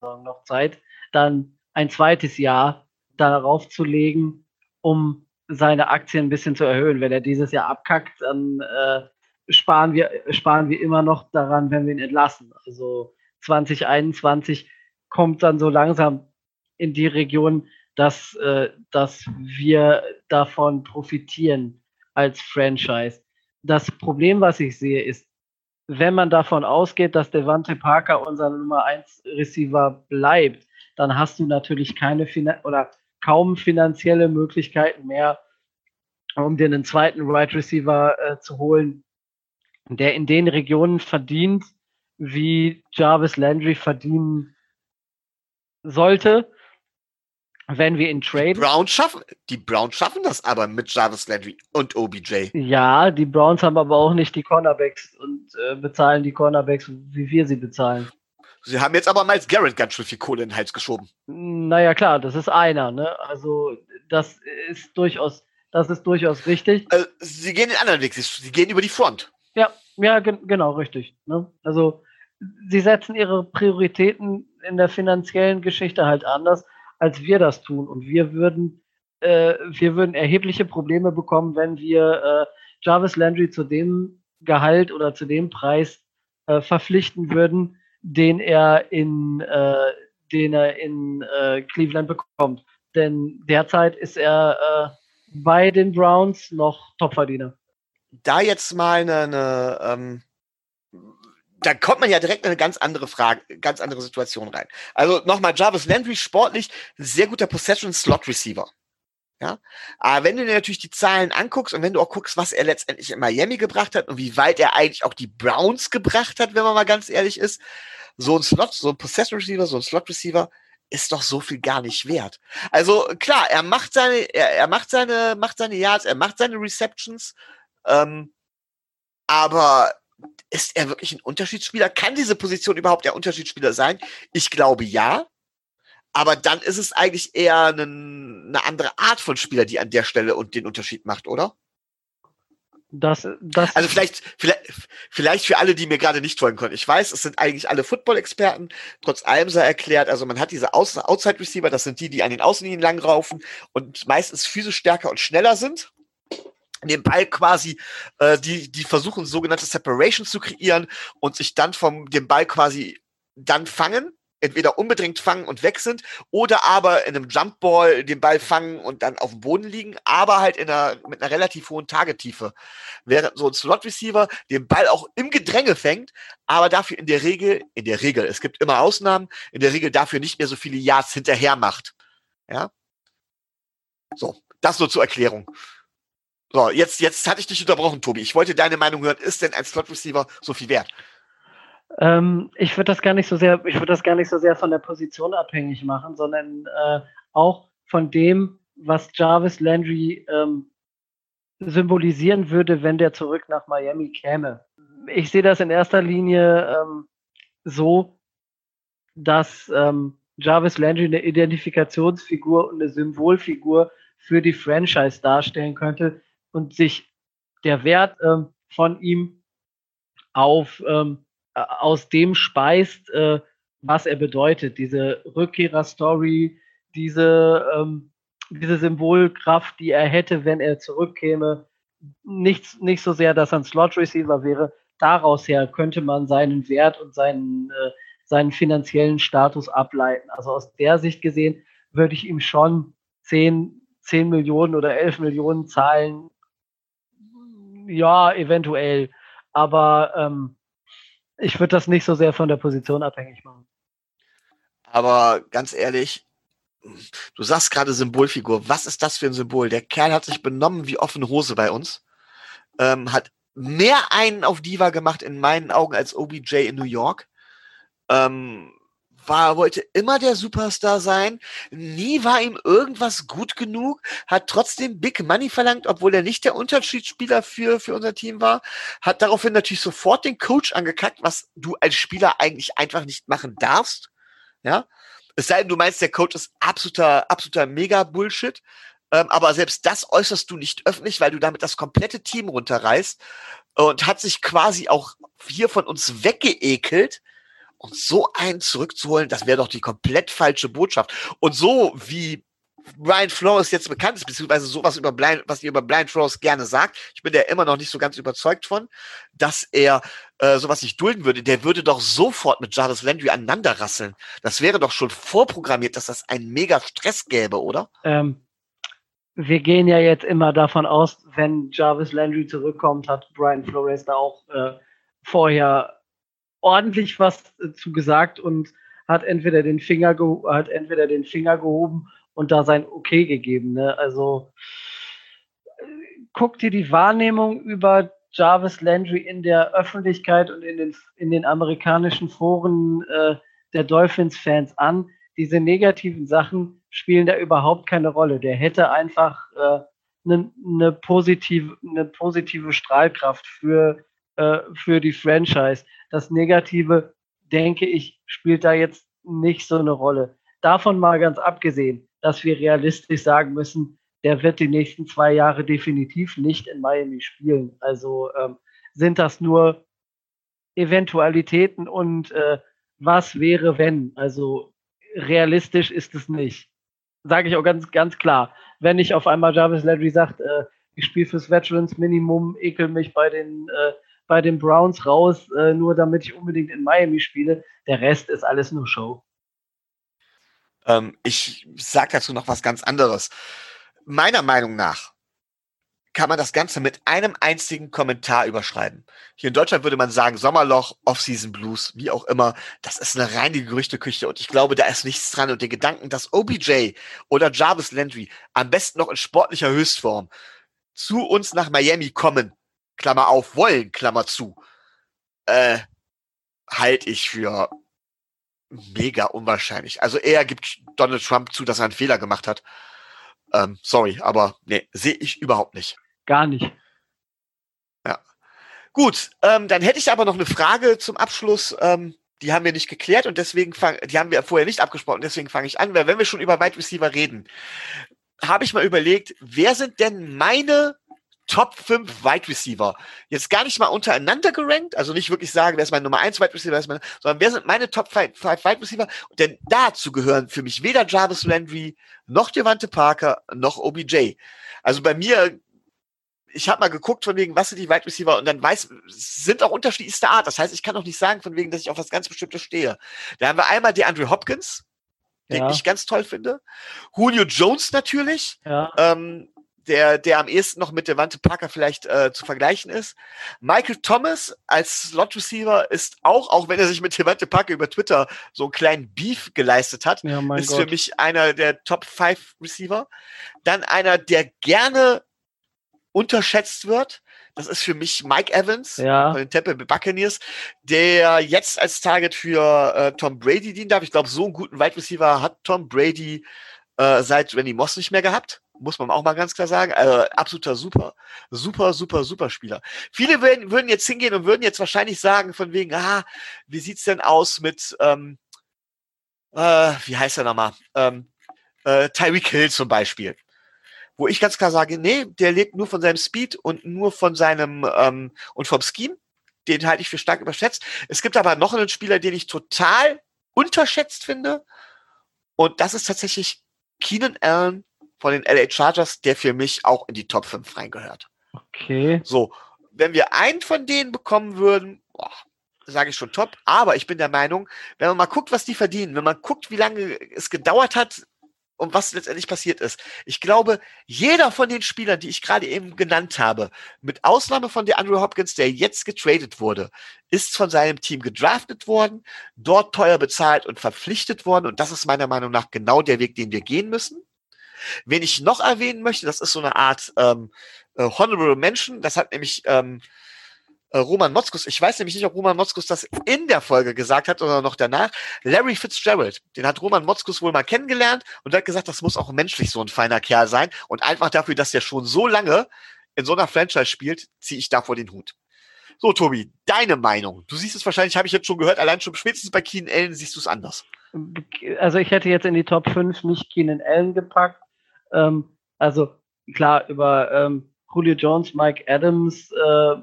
noch Zeit dann ein zweites Jahr darauf zu legen, um seine Aktien ein bisschen zu erhöhen. Wenn er dieses Jahr abkackt, dann äh, sparen, wir, sparen wir immer noch daran, wenn wir ihn entlassen. Also 2021 kommt dann so langsam in die Region, dass, äh, dass wir davon profitieren als Franchise. Das Problem, was ich sehe, ist, wenn man davon ausgeht, dass Devante Parker unser Nummer 1 Receiver bleibt, dann hast du natürlich keine Finan oder kaum finanzielle Möglichkeiten mehr, um dir einen zweiten Wide right Receiver äh, zu holen, der in den Regionen verdient, wie Jarvis Landry verdienen sollte, wenn wir ihn traden. Die Browns schaffen, die Browns schaffen das aber mit Jarvis Landry und OBJ. Ja, die Browns haben aber auch nicht die Cornerbacks und äh, bezahlen die Cornerbacks, wie wir sie bezahlen. Sie haben jetzt aber Miles Garrett ganz schön viel Kohle in den Hals geschoben. Naja, klar, das ist einer, ne? Also, das ist durchaus, das ist durchaus richtig. Also, sie gehen den anderen Weg, sie gehen über die Front. Ja, ja, ge genau, richtig. Ne? Also, sie setzen ihre Prioritäten in der finanziellen Geschichte halt anders, als wir das tun. Und wir würden, äh, wir würden erhebliche Probleme bekommen, wenn wir äh, Jarvis Landry zu dem Gehalt oder zu dem Preis äh, verpflichten würden, den er in, äh, den er in äh, Cleveland bekommt. Denn derzeit ist er äh, bei den Browns noch Topverdiener. Da jetzt mal eine, eine ähm, da kommt man ja direkt in eine ganz andere Frage, ganz andere Situation rein. Also nochmal, Jarvis Landry sportlich, sehr guter Possession Slot Receiver. Ja, aber wenn du dir natürlich die Zahlen anguckst und wenn du auch guckst, was er letztendlich in Miami gebracht hat und wie weit er eigentlich auch die Browns gebracht hat, wenn man mal ganz ehrlich ist, so ein Slot, so ein Possession Receiver, so ein Slot Receiver ist doch so viel gar nicht wert. Also klar, er macht seine, er, er macht seine, macht seine Yards, er macht seine Receptions, ähm, aber ist er wirklich ein Unterschiedsspieler? Kann diese Position überhaupt der Unterschiedsspieler sein? Ich glaube ja. Aber dann ist es eigentlich eher eine, eine andere Art von Spieler, die an der Stelle und den Unterschied macht, oder? Das, das also vielleicht, vielleicht, vielleicht für alle, die mir gerade nicht folgen können. Ich weiß, es sind eigentlich alle Football-Experten. Trotz allem sei erklärt, also man hat diese Outside-Receiver, das sind die, die an den Außenlinien langraufen und meistens physisch stärker und schneller sind. Den Ball quasi, äh, die, die versuchen sogenannte Separation zu kreieren und sich dann vom dem Ball quasi dann fangen entweder unbedingt fangen und weg sind oder aber in einem Jumpball den Ball fangen und dann auf dem Boden liegen, aber halt in einer, mit einer relativ hohen Tagetiefe. Während so ein Slot Receiver den Ball auch im Gedränge fängt, aber dafür in der Regel, in der Regel, es gibt immer Ausnahmen, in der Regel dafür nicht mehr so viele Yards hinterher macht. Ja. So, das nur zur Erklärung. So, jetzt, jetzt hatte ich dich unterbrochen, Tobi. Ich wollte deine Meinung hören. Ist denn ein Slot Receiver so viel wert? Ähm, ich würde das gar nicht so sehr, ich würde das gar nicht so sehr von der Position abhängig machen, sondern äh, auch von dem, was Jarvis Landry ähm, symbolisieren würde, wenn der zurück nach Miami käme. Ich sehe das in erster Linie ähm, so, dass ähm, Jarvis Landry eine Identifikationsfigur und eine Symbolfigur für die Franchise darstellen könnte und sich der Wert ähm, von ihm auf ähm, äh, aus dem speist, äh, was er bedeutet. Diese Rückkehrer-Story, diese, ähm, diese Symbolkraft, die er hätte, wenn er zurückkäme. Nicht, nicht so sehr, dass er ein Slot-Receiver wäre. Daraus her könnte man seinen Wert und seinen, äh, seinen finanziellen Status ableiten. Also aus der Sicht gesehen würde ich ihm schon 10, 10 Millionen oder 11 Millionen zahlen. Ja, eventuell. Aber ähm, ich würde das nicht so sehr von der Position abhängig machen. Aber ganz ehrlich, du sagst gerade Symbolfigur. Was ist das für ein Symbol? Der Kerl hat sich benommen wie offene Hose bei uns. Ähm, hat mehr einen auf Diva gemacht in meinen Augen als OBJ in New York. Ähm, war, wollte immer der Superstar sein. Nie war ihm irgendwas gut genug, hat trotzdem Big Money verlangt, obwohl er nicht der Unterschiedsspieler für, für unser Team war. Hat daraufhin natürlich sofort den Coach angekackt, was du als Spieler eigentlich einfach nicht machen darfst. Ja. Es sei denn, du meinst, der Coach ist absoluter, absoluter Mega-Bullshit. Ähm, aber selbst das äußerst du nicht öffentlich, weil du damit das komplette Team runterreißt und hat sich quasi auch hier von uns weggeekelt, und so einen zurückzuholen, das wäre doch die komplett falsche Botschaft. Und so wie Brian Flores jetzt bekannt ist, beziehungsweise sowas über Blind, was ihr über Brian Flores gerne sagt, ich bin der immer noch nicht so ganz überzeugt von, dass er äh, sowas nicht dulden würde. Der würde doch sofort mit Jarvis Landry aneinanderrasseln. Das wäre doch schon vorprogrammiert, dass das einen mega Stress gäbe, oder? Ähm, wir gehen ja jetzt immer davon aus, wenn Jarvis Landry zurückkommt, hat Brian Flores da auch äh, vorher ordentlich was äh, zu gesagt und hat entweder den Finger hat entweder den Finger gehoben und da sein Okay gegeben. Ne? Also guck dir die Wahrnehmung über Jarvis Landry in der Öffentlichkeit und in den, in den amerikanischen Foren äh, der Dolphins-Fans an. Diese negativen Sachen spielen da überhaupt keine Rolle. Der hätte einfach eine äh, ne, ne positive, ne positive Strahlkraft für, äh, für die Franchise. Das Negative, denke ich, spielt da jetzt nicht so eine Rolle. Davon mal ganz abgesehen, dass wir realistisch sagen müssen, der wird die nächsten zwei Jahre definitiv nicht in Miami spielen. Also ähm, sind das nur Eventualitäten und äh, was wäre, wenn? Also realistisch ist es nicht. Sage ich auch ganz, ganz klar. Wenn nicht auf einmal Jarvis Landry sagt, äh, ich spiele fürs Veterans Minimum, ekel mich bei den äh, bei den Browns raus, äh, nur damit ich unbedingt in Miami spiele. Der Rest ist alles nur Show. Ähm, ich sage dazu noch was ganz anderes. Meiner Meinung nach kann man das Ganze mit einem einzigen Kommentar überschreiben. Hier in Deutschland würde man sagen Sommerloch, Off-Season Blues, wie auch immer. Das ist eine reine Gerüchteküche und ich glaube, da ist nichts dran. Und der Gedanken, dass OBJ oder Jarvis Landry am besten noch in sportlicher Höchstform zu uns nach Miami kommen, Klammer auf, wollen, Klammer zu, äh, halte ich für mega unwahrscheinlich. Also er gibt Donald Trump zu, dass er einen Fehler gemacht hat. Ähm, sorry, aber nee, sehe ich überhaupt nicht. Gar nicht. Ja. Gut, ähm, dann hätte ich aber noch eine Frage zum Abschluss. Ähm, die haben wir nicht geklärt und deswegen fang, die haben wir vorher nicht abgesprochen, deswegen fange ich an, weil wenn wir schon über Wide Receiver reden, habe ich mal überlegt, wer sind denn meine Top 5 Wide Receiver. Jetzt gar nicht mal untereinander gerankt, also nicht wirklich sagen, wer ist mein Nummer 1 Wide Receiver, wer ist mein, sondern wer sind meine Top 5 Wide Receiver? Denn dazu gehören für mich weder Jarvis Landry, noch Devante Parker, noch OBJ. Also bei mir ich habe mal geguckt von wegen, was sind die Wide Receiver und dann weiß, sind auch unterschiedlichste Art. Das heißt, ich kann auch nicht sagen von wegen, dass ich auf was ganz Bestimmtes stehe. Da haben wir einmal die Andrew Hopkins, den ja. ich ganz toll finde. Julio Jones natürlich. Ja. Ähm, der, der am ehesten noch mit Devante Parker vielleicht äh, zu vergleichen ist. Michael Thomas als Slot Receiver ist auch, auch wenn er sich mit Devante Parker über Twitter so einen kleinen Beef geleistet hat, ja, ist Gott. für mich einer der Top 5 Receiver. Dann einer, der gerne unterschätzt wird. Das ist für mich Mike Evans ja. von den Tampa Bay Buccaneers, der jetzt als Target für äh, Tom Brady dienen darf. Ich glaube, so einen guten Wide Receiver hat Tom Brady äh, seit Randy Moss nicht mehr gehabt muss man auch mal ganz klar sagen. Also absoluter super, super, super, super Spieler. Viele würden, würden jetzt hingehen und würden jetzt wahrscheinlich sagen, von wegen, ah, wie sieht's denn aus mit, ähm, äh, wie heißt er nochmal? Ähm, äh, Tyreek Hill zum Beispiel. Wo ich ganz klar sage, nee, der lebt nur von seinem Speed und nur von seinem ähm, und vom Scheme. Den halte ich für stark überschätzt. Es gibt aber noch einen Spieler, den ich total unterschätzt finde. Und das ist tatsächlich Keenan Allen von den LA Chargers, der für mich auch in die Top 5 reingehört. Okay. So, wenn wir einen von denen bekommen würden, sage ich schon top, aber ich bin der Meinung, wenn man mal guckt, was die verdienen, wenn man guckt, wie lange es gedauert hat und was letztendlich passiert ist. Ich glaube, jeder von den Spielern, die ich gerade eben genannt habe, mit Ausnahme von der Andrew Hopkins, der jetzt getradet wurde, ist von seinem Team gedraftet worden, dort teuer bezahlt und verpflichtet worden. Und das ist meiner Meinung nach genau der Weg, den wir gehen müssen. Wen ich noch erwähnen möchte, das ist so eine Art ähm, äh, Honorable Mention, das hat nämlich ähm, äh, Roman Motzkus, ich weiß nämlich nicht, ob Roman Motzkus das in der Folge gesagt hat oder noch danach, Larry Fitzgerald, den hat Roman Motzkus wohl mal kennengelernt und hat gesagt, das muss auch menschlich so ein feiner Kerl sein und einfach dafür, dass der schon so lange in so einer Franchise spielt, ziehe ich davor den Hut. So, Tobi, deine Meinung. Du siehst es wahrscheinlich, habe ich jetzt schon gehört, allein schon spätestens bei Keenan Allen siehst du es anders. Also ich hätte jetzt in die Top 5 nicht Keenan Allen gepackt, ähm, also klar, über ähm, Julio Jones, Mike Adams äh,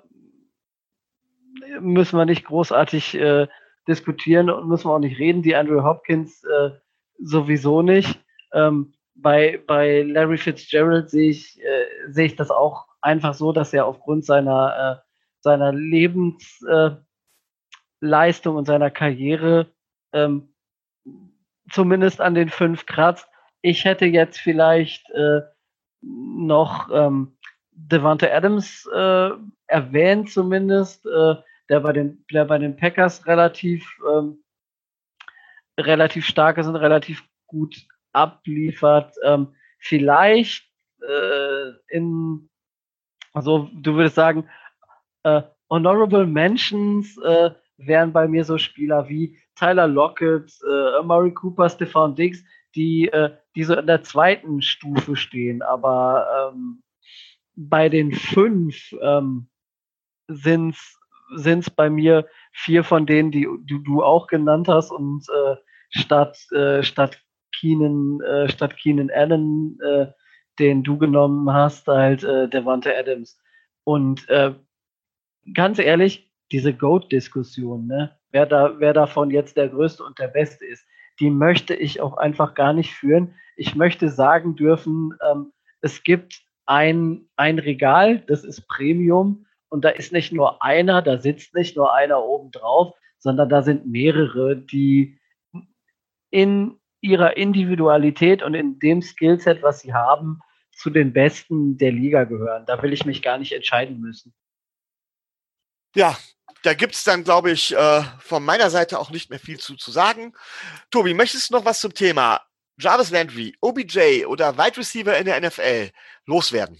müssen wir nicht großartig äh, diskutieren und müssen wir auch nicht reden. Die Andrew Hopkins äh, sowieso nicht. Ähm, bei, bei Larry Fitzgerald sehe ich, äh, sehe ich das auch einfach so, dass er aufgrund seiner, äh, seiner Lebensleistung äh, und seiner Karriere ähm, zumindest an den fünf kratzt ich hätte jetzt vielleicht äh, noch ähm, Devante Adams äh, erwähnt zumindest, äh, der bei den der bei den Packers relativ ähm, relativ stark ist und relativ gut abliefert. Ähm, vielleicht äh, in also du würdest sagen äh, Honorable Mentions äh, wären bei mir so Spieler wie Tyler Lockett, äh, Murray Cooper, Stefan Diggs, die, äh, die so in der zweiten Stufe stehen. Aber ähm, bei den fünf ähm, sind es bei mir vier von denen, die, die du auch genannt hast und äh, statt, äh, statt Keenan, äh, statt Keenan Allen, äh, den du genommen hast, halt äh, Devante Adams. Und äh, ganz ehrlich, diese Goat-Diskussion, ne? wer, da, wer davon jetzt der Größte und der Beste ist, die möchte ich auch einfach gar nicht führen. Ich möchte sagen dürfen, ähm, es gibt ein, ein Regal, das ist Premium und da ist nicht nur einer, da sitzt nicht nur einer oben drauf, sondern da sind mehrere, die in ihrer Individualität und in dem Skillset, was sie haben, zu den Besten der Liga gehören. Da will ich mich gar nicht entscheiden müssen. Ja, da gibt's dann, glaube ich, äh, von meiner Seite auch nicht mehr viel zu, zu sagen. Tobi, möchtest du noch was zum Thema Jarvis Landry, OBJ oder Wide Receiver in der NFL loswerden?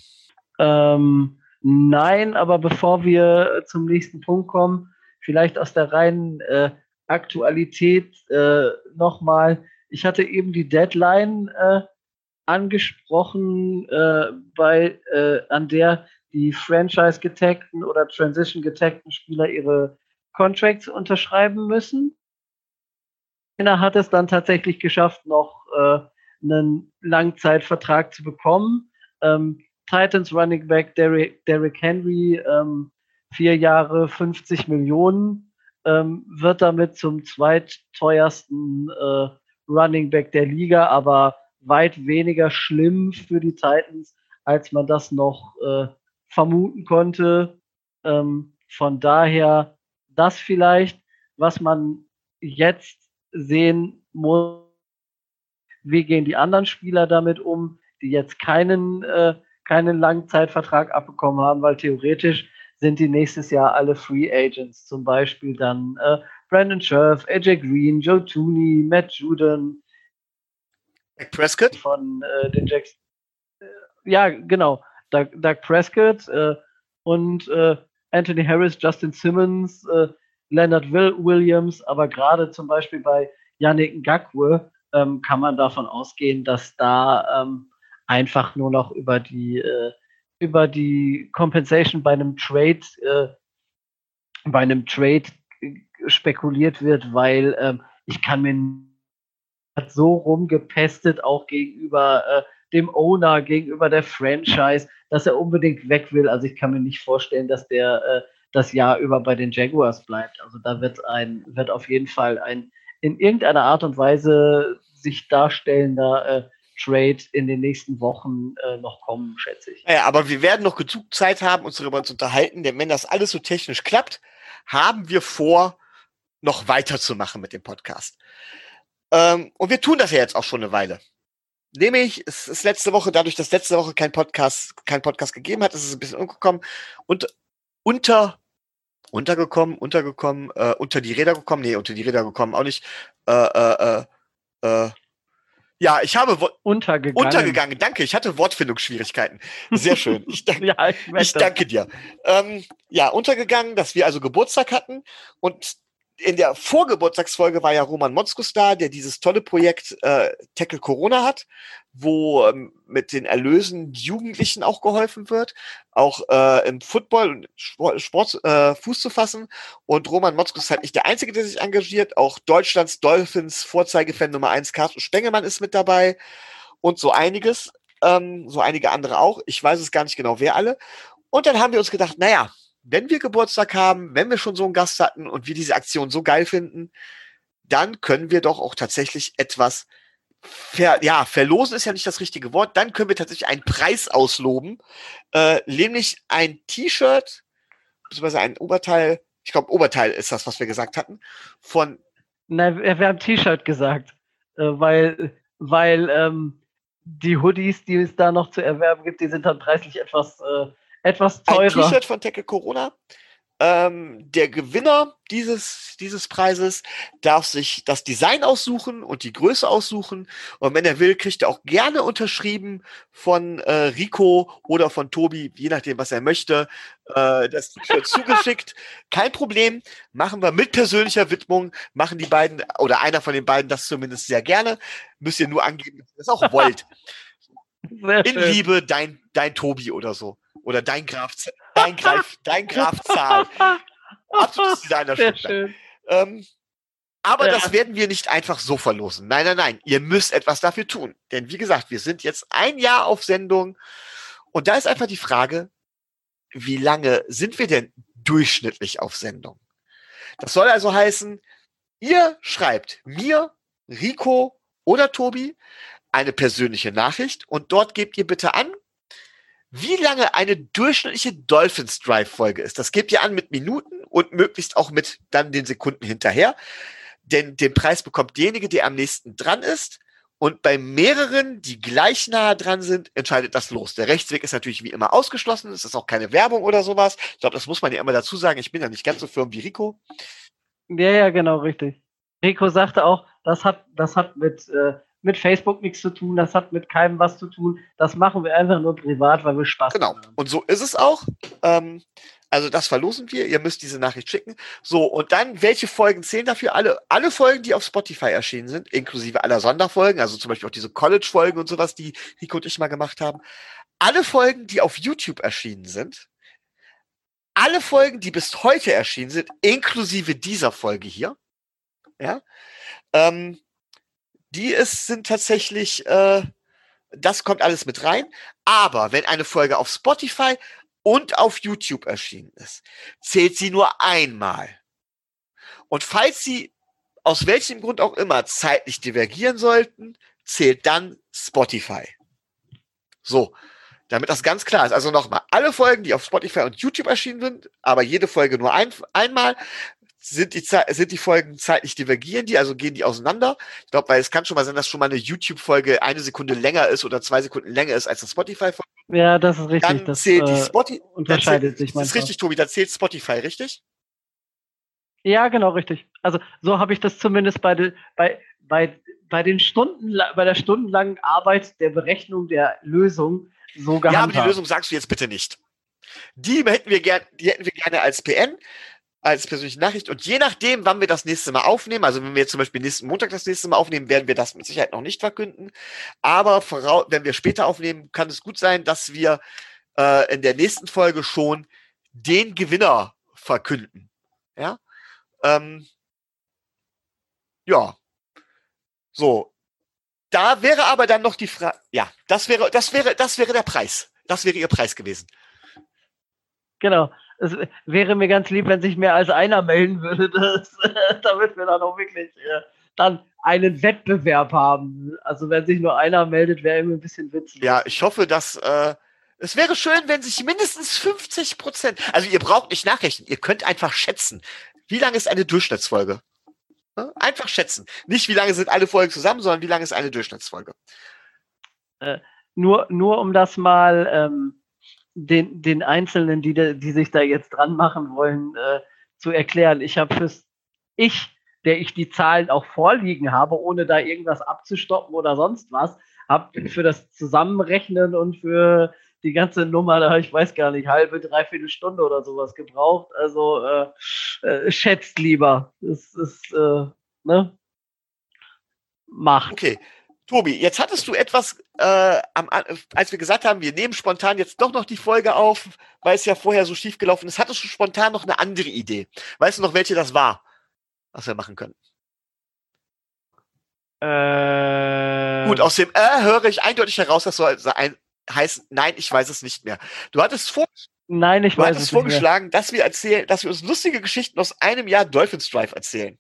Ähm, nein, aber bevor wir zum nächsten Punkt kommen, vielleicht aus der reinen äh, Aktualität äh, nochmal. Ich hatte eben die Deadline äh, angesprochen, äh, bei, äh, an der die Franchise-getagten oder Transition-getagten Spieler ihre Contracts unterschreiben müssen. Er hat es dann tatsächlich geschafft, noch äh, einen Langzeitvertrag zu bekommen. Ähm, Titans Running Back Derrick, Derrick Henry, ähm, vier Jahre 50 Millionen, ähm, wird damit zum zweitteuersten äh, Running Back der Liga, aber weit weniger schlimm für die Titans, als man das noch äh, vermuten konnte. Ähm, von daher das vielleicht, was man jetzt sehen muss, wie gehen die anderen Spieler damit um, die jetzt keinen, äh, keinen Langzeitvertrag abbekommen haben, weil theoretisch sind die nächstes Jahr alle Free Agents. Zum Beispiel dann äh, Brandon Scherf, AJ Green, Joe Tooney, Matt Juden. Prescott? Von äh, den Jacks. Äh, ja, genau. Doug, Doug Prescott äh, und äh, Anthony Harris, Justin Simmons, äh, Leonard Will Williams, aber gerade zum Beispiel bei Yannick Ngakwe ähm, kann man davon ausgehen, dass da ähm, einfach nur noch über die äh, über die Compensation bei einem Trade äh, bei einem Trade spekuliert wird, weil ähm, ich kann mir so rumgepestet auch gegenüber äh, dem Owner, gegenüber der Franchise, dass er unbedingt weg will. Also ich kann mir nicht vorstellen, dass der äh, das Jahr über bei den Jaguars bleibt. Also da wird ein wird auf jeden Fall ein in irgendeiner Art und Weise sich darstellender äh, Trade in den nächsten Wochen äh, noch kommen, schätze ich. Ja, aber wir werden noch genug Zeit haben, uns darüber zu unterhalten, denn wenn das alles so technisch klappt, haben wir vor, noch weiterzumachen mit dem Podcast. Ähm, und wir tun das ja jetzt auch schon eine Weile. Nämlich, es ist letzte Woche, dadurch, dass letzte Woche kein Podcast, kein Podcast gegeben hat, ist es ein bisschen umgekommen und unter, untergekommen, untergekommen, äh, unter die Räder gekommen, nee, unter die Räder gekommen, auch nicht, äh, äh, äh, äh ja, ich habe untergegangen. untergegangen. Danke, ich hatte Wortfindungsschwierigkeiten. Sehr schön. Ich, danke, ja, ich, ich danke dir. Ähm, ja, untergegangen, dass wir also Geburtstag hatten und in der Vorgeburtstagsfolge war ja Roman Motzkus da, der dieses tolle Projekt äh, Tackle Corona hat, wo ähm, mit den Erlösen Jugendlichen auch geholfen wird, auch äh, im Football und Sport, Sport äh, Fuß zu fassen. Und Roman Motzkus ist halt nicht der Einzige, der sich engagiert. Auch Deutschlands Dolphins Vorzeigefan Nummer eins Carsten Spengemann ist mit dabei und so einiges, ähm, so einige andere auch. Ich weiß es gar nicht genau, wer alle. Und dann haben wir uns gedacht, naja, wenn wir Geburtstag haben, wenn wir schon so einen Gast hatten und wir diese Aktion so geil finden, dann können wir doch auch tatsächlich etwas ver, ja, verlosen ist ja nicht das richtige Wort, dann können wir tatsächlich einen Preis ausloben, äh, nämlich ein T-Shirt, beziehungsweise ein Oberteil, ich glaube Oberteil ist das, was wir gesagt hatten, von Nein, wir haben T-Shirt gesagt, äh, weil, weil ähm, die Hoodies, die es da noch zu erwerben gibt, die sind dann preislich etwas äh, etwas teurer. Ein T-Shirt von Tackle Corona. Ähm, der Gewinner dieses, dieses Preises darf sich das Design aussuchen und die Größe aussuchen. Und wenn er will, kriegt er auch gerne unterschrieben von äh, Rico oder von Tobi, je nachdem, was er möchte, äh, das T-Shirt zugeschickt. Kein Problem. Machen wir mit persönlicher Widmung, machen die beiden oder einer von den beiden das zumindest sehr gerne. Müsst ihr nur angeben, dass ihr das auch wollt. In. Liebe, dein, dein Tobi oder so. Oder dein Graf, dein Graf, dein Graf Zahl. Absolutes Designer ähm, aber ja. das werden wir nicht einfach so verlosen. Nein, nein, nein. Ihr müsst etwas dafür tun. Denn wie gesagt, wir sind jetzt ein Jahr auf Sendung. Und da ist einfach die Frage, wie lange sind wir denn durchschnittlich auf Sendung? Das soll also heißen, ihr schreibt mir, Rico oder Tobi eine persönliche Nachricht und dort gebt ihr bitte an, wie lange eine durchschnittliche Dolphins Drive Folge ist. Das gebt ihr an mit Minuten und möglichst auch mit dann den Sekunden hinterher. Denn den Preis bekommt derjenige, der am nächsten dran ist. Und bei mehreren, die gleich nahe dran sind, entscheidet das los. Der Rechtsweg ist natürlich wie immer ausgeschlossen. Es ist auch keine Werbung oder sowas. Ich glaube, das muss man ja immer dazu sagen. Ich bin ja nicht ganz so firm wie Rico. Ja, ja, genau, richtig. Rico sagte auch, das hat, das hat mit äh, mit Facebook nichts zu tun, das hat mit keinem was zu tun. Das machen wir einfach nur privat, weil wir Spaß genau. haben. Genau. Und so ist es auch. Ähm, also das verlosen wir. Ihr müsst diese Nachricht schicken. So, und dann, welche Folgen zählen dafür? Alle, alle Folgen, die auf Spotify erschienen sind, inklusive aller Sonderfolgen, also zum Beispiel auch diese College-Folgen und sowas, die Nico und ich mal gemacht haben. Alle Folgen, die auf YouTube erschienen sind, alle Folgen, die bis heute erschienen sind, inklusive dieser Folge hier, ja, ähm, die ist, sind tatsächlich, äh, das kommt alles mit rein. Aber wenn eine Folge auf Spotify und auf YouTube erschienen ist, zählt sie nur einmal. Und falls sie aus welchem Grund auch immer zeitlich divergieren sollten, zählt dann Spotify. So, damit das ganz klar ist. Also nochmal, alle Folgen, die auf Spotify und YouTube erschienen sind, aber jede Folge nur ein, einmal, sind die, sind die Folgen zeitlich divergieren die, also gehen die auseinander? Ich glaube, weil es kann schon mal sein, dass schon mal eine YouTube-Folge eine Sekunde länger ist oder zwei Sekunden länger ist als eine Spotify-Folge. Ja, das ist richtig. Dann das zählt die äh, Spotify. unterscheidet sich Das ist richtig, Tobi, da zählt Spotify, richtig? Ja, genau, richtig. Also so habe ich das zumindest bei, de, bei, bei, bei den Stunden, bei der stundenlangen Arbeit der Berechnung der Lösung so gehandhabt. Ja, aber die Lösung sagst du jetzt bitte nicht. Die hätten wir gern, die hätten wir gerne als PN, als persönliche Nachricht. Und je nachdem, wann wir das nächste Mal aufnehmen, also wenn wir zum Beispiel nächsten Montag das nächste Mal aufnehmen, werden wir das mit Sicherheit noch nicht verkünden. Aber wenn wir später aufnehmen, kann es gut sein, dass wir äh, in der nächsten Folge schon den Gewinner verkünden. Ja. Ähm, ja. So. Da wäre aber dann noch die Frage, ja, das wäre, das wäre, das wäre der Preis. Das wäre ihr Preis gewesen. Genau. Es wäre mir ganz lieb, wenn sich mehr als einer melden würde, dass, damit wir dann auch wirklich äh, dann einen Wettbewerb haben. Also wenn sich nur einer meldet, wäre immer ein bisschen witzig. Ja, ich hoffe, dass äh, es wäre schön, wenn sich mindestens 50 Prozent, also ihr braucht nicht nachrechnen, ihr könnt einfach schätzen, wie lange ist eine Durchschnittsfolge? Einfach schätzen. Nicht, wie lange sind alle Folgen zusammen, sondern wie lange ist eine Durchschnittsfolge. Äh, nur, nur um das mal ähm, den, den Einzelnen, die, die sich da jetzt dran machen wollen, äh, zu erklären. Ich habe fürs Ich, der ich die Zahlen auch vorliegen habe, ohne da irgendwas abzustoppen oder sonst was, habe für das Zusammenrechnen und für die ganze Nummer, da ich weiß gar nicht, halbe, dreiviertel Stunde oder sowas gebraucht. Also äh, äh, schätzt lieber. Das ist, äh, ne? Macht. Okay. Tobi, jetzt hattest du etwas, äh, am, als wir gesagt haben, wir nehmen spontan jetzt doch noch die Folge auf, weil es ja vorher so schief gelaufen ist, hattest du spontan noch eine andere Idee. Weißt du noch, welche das war, was wir machen können? Äh, Gut, aus dem äh höre ich eindeutig heraus, dass soll ein, heißen, nein, ich weiß es nicht mehr. Du hattest vor, Nein, ich du weiß hattest es vorgeschlagen, dass wir erzählen, dass wir uns lustige Geschichten aus einem Jahr Dolphins Drive erzählen.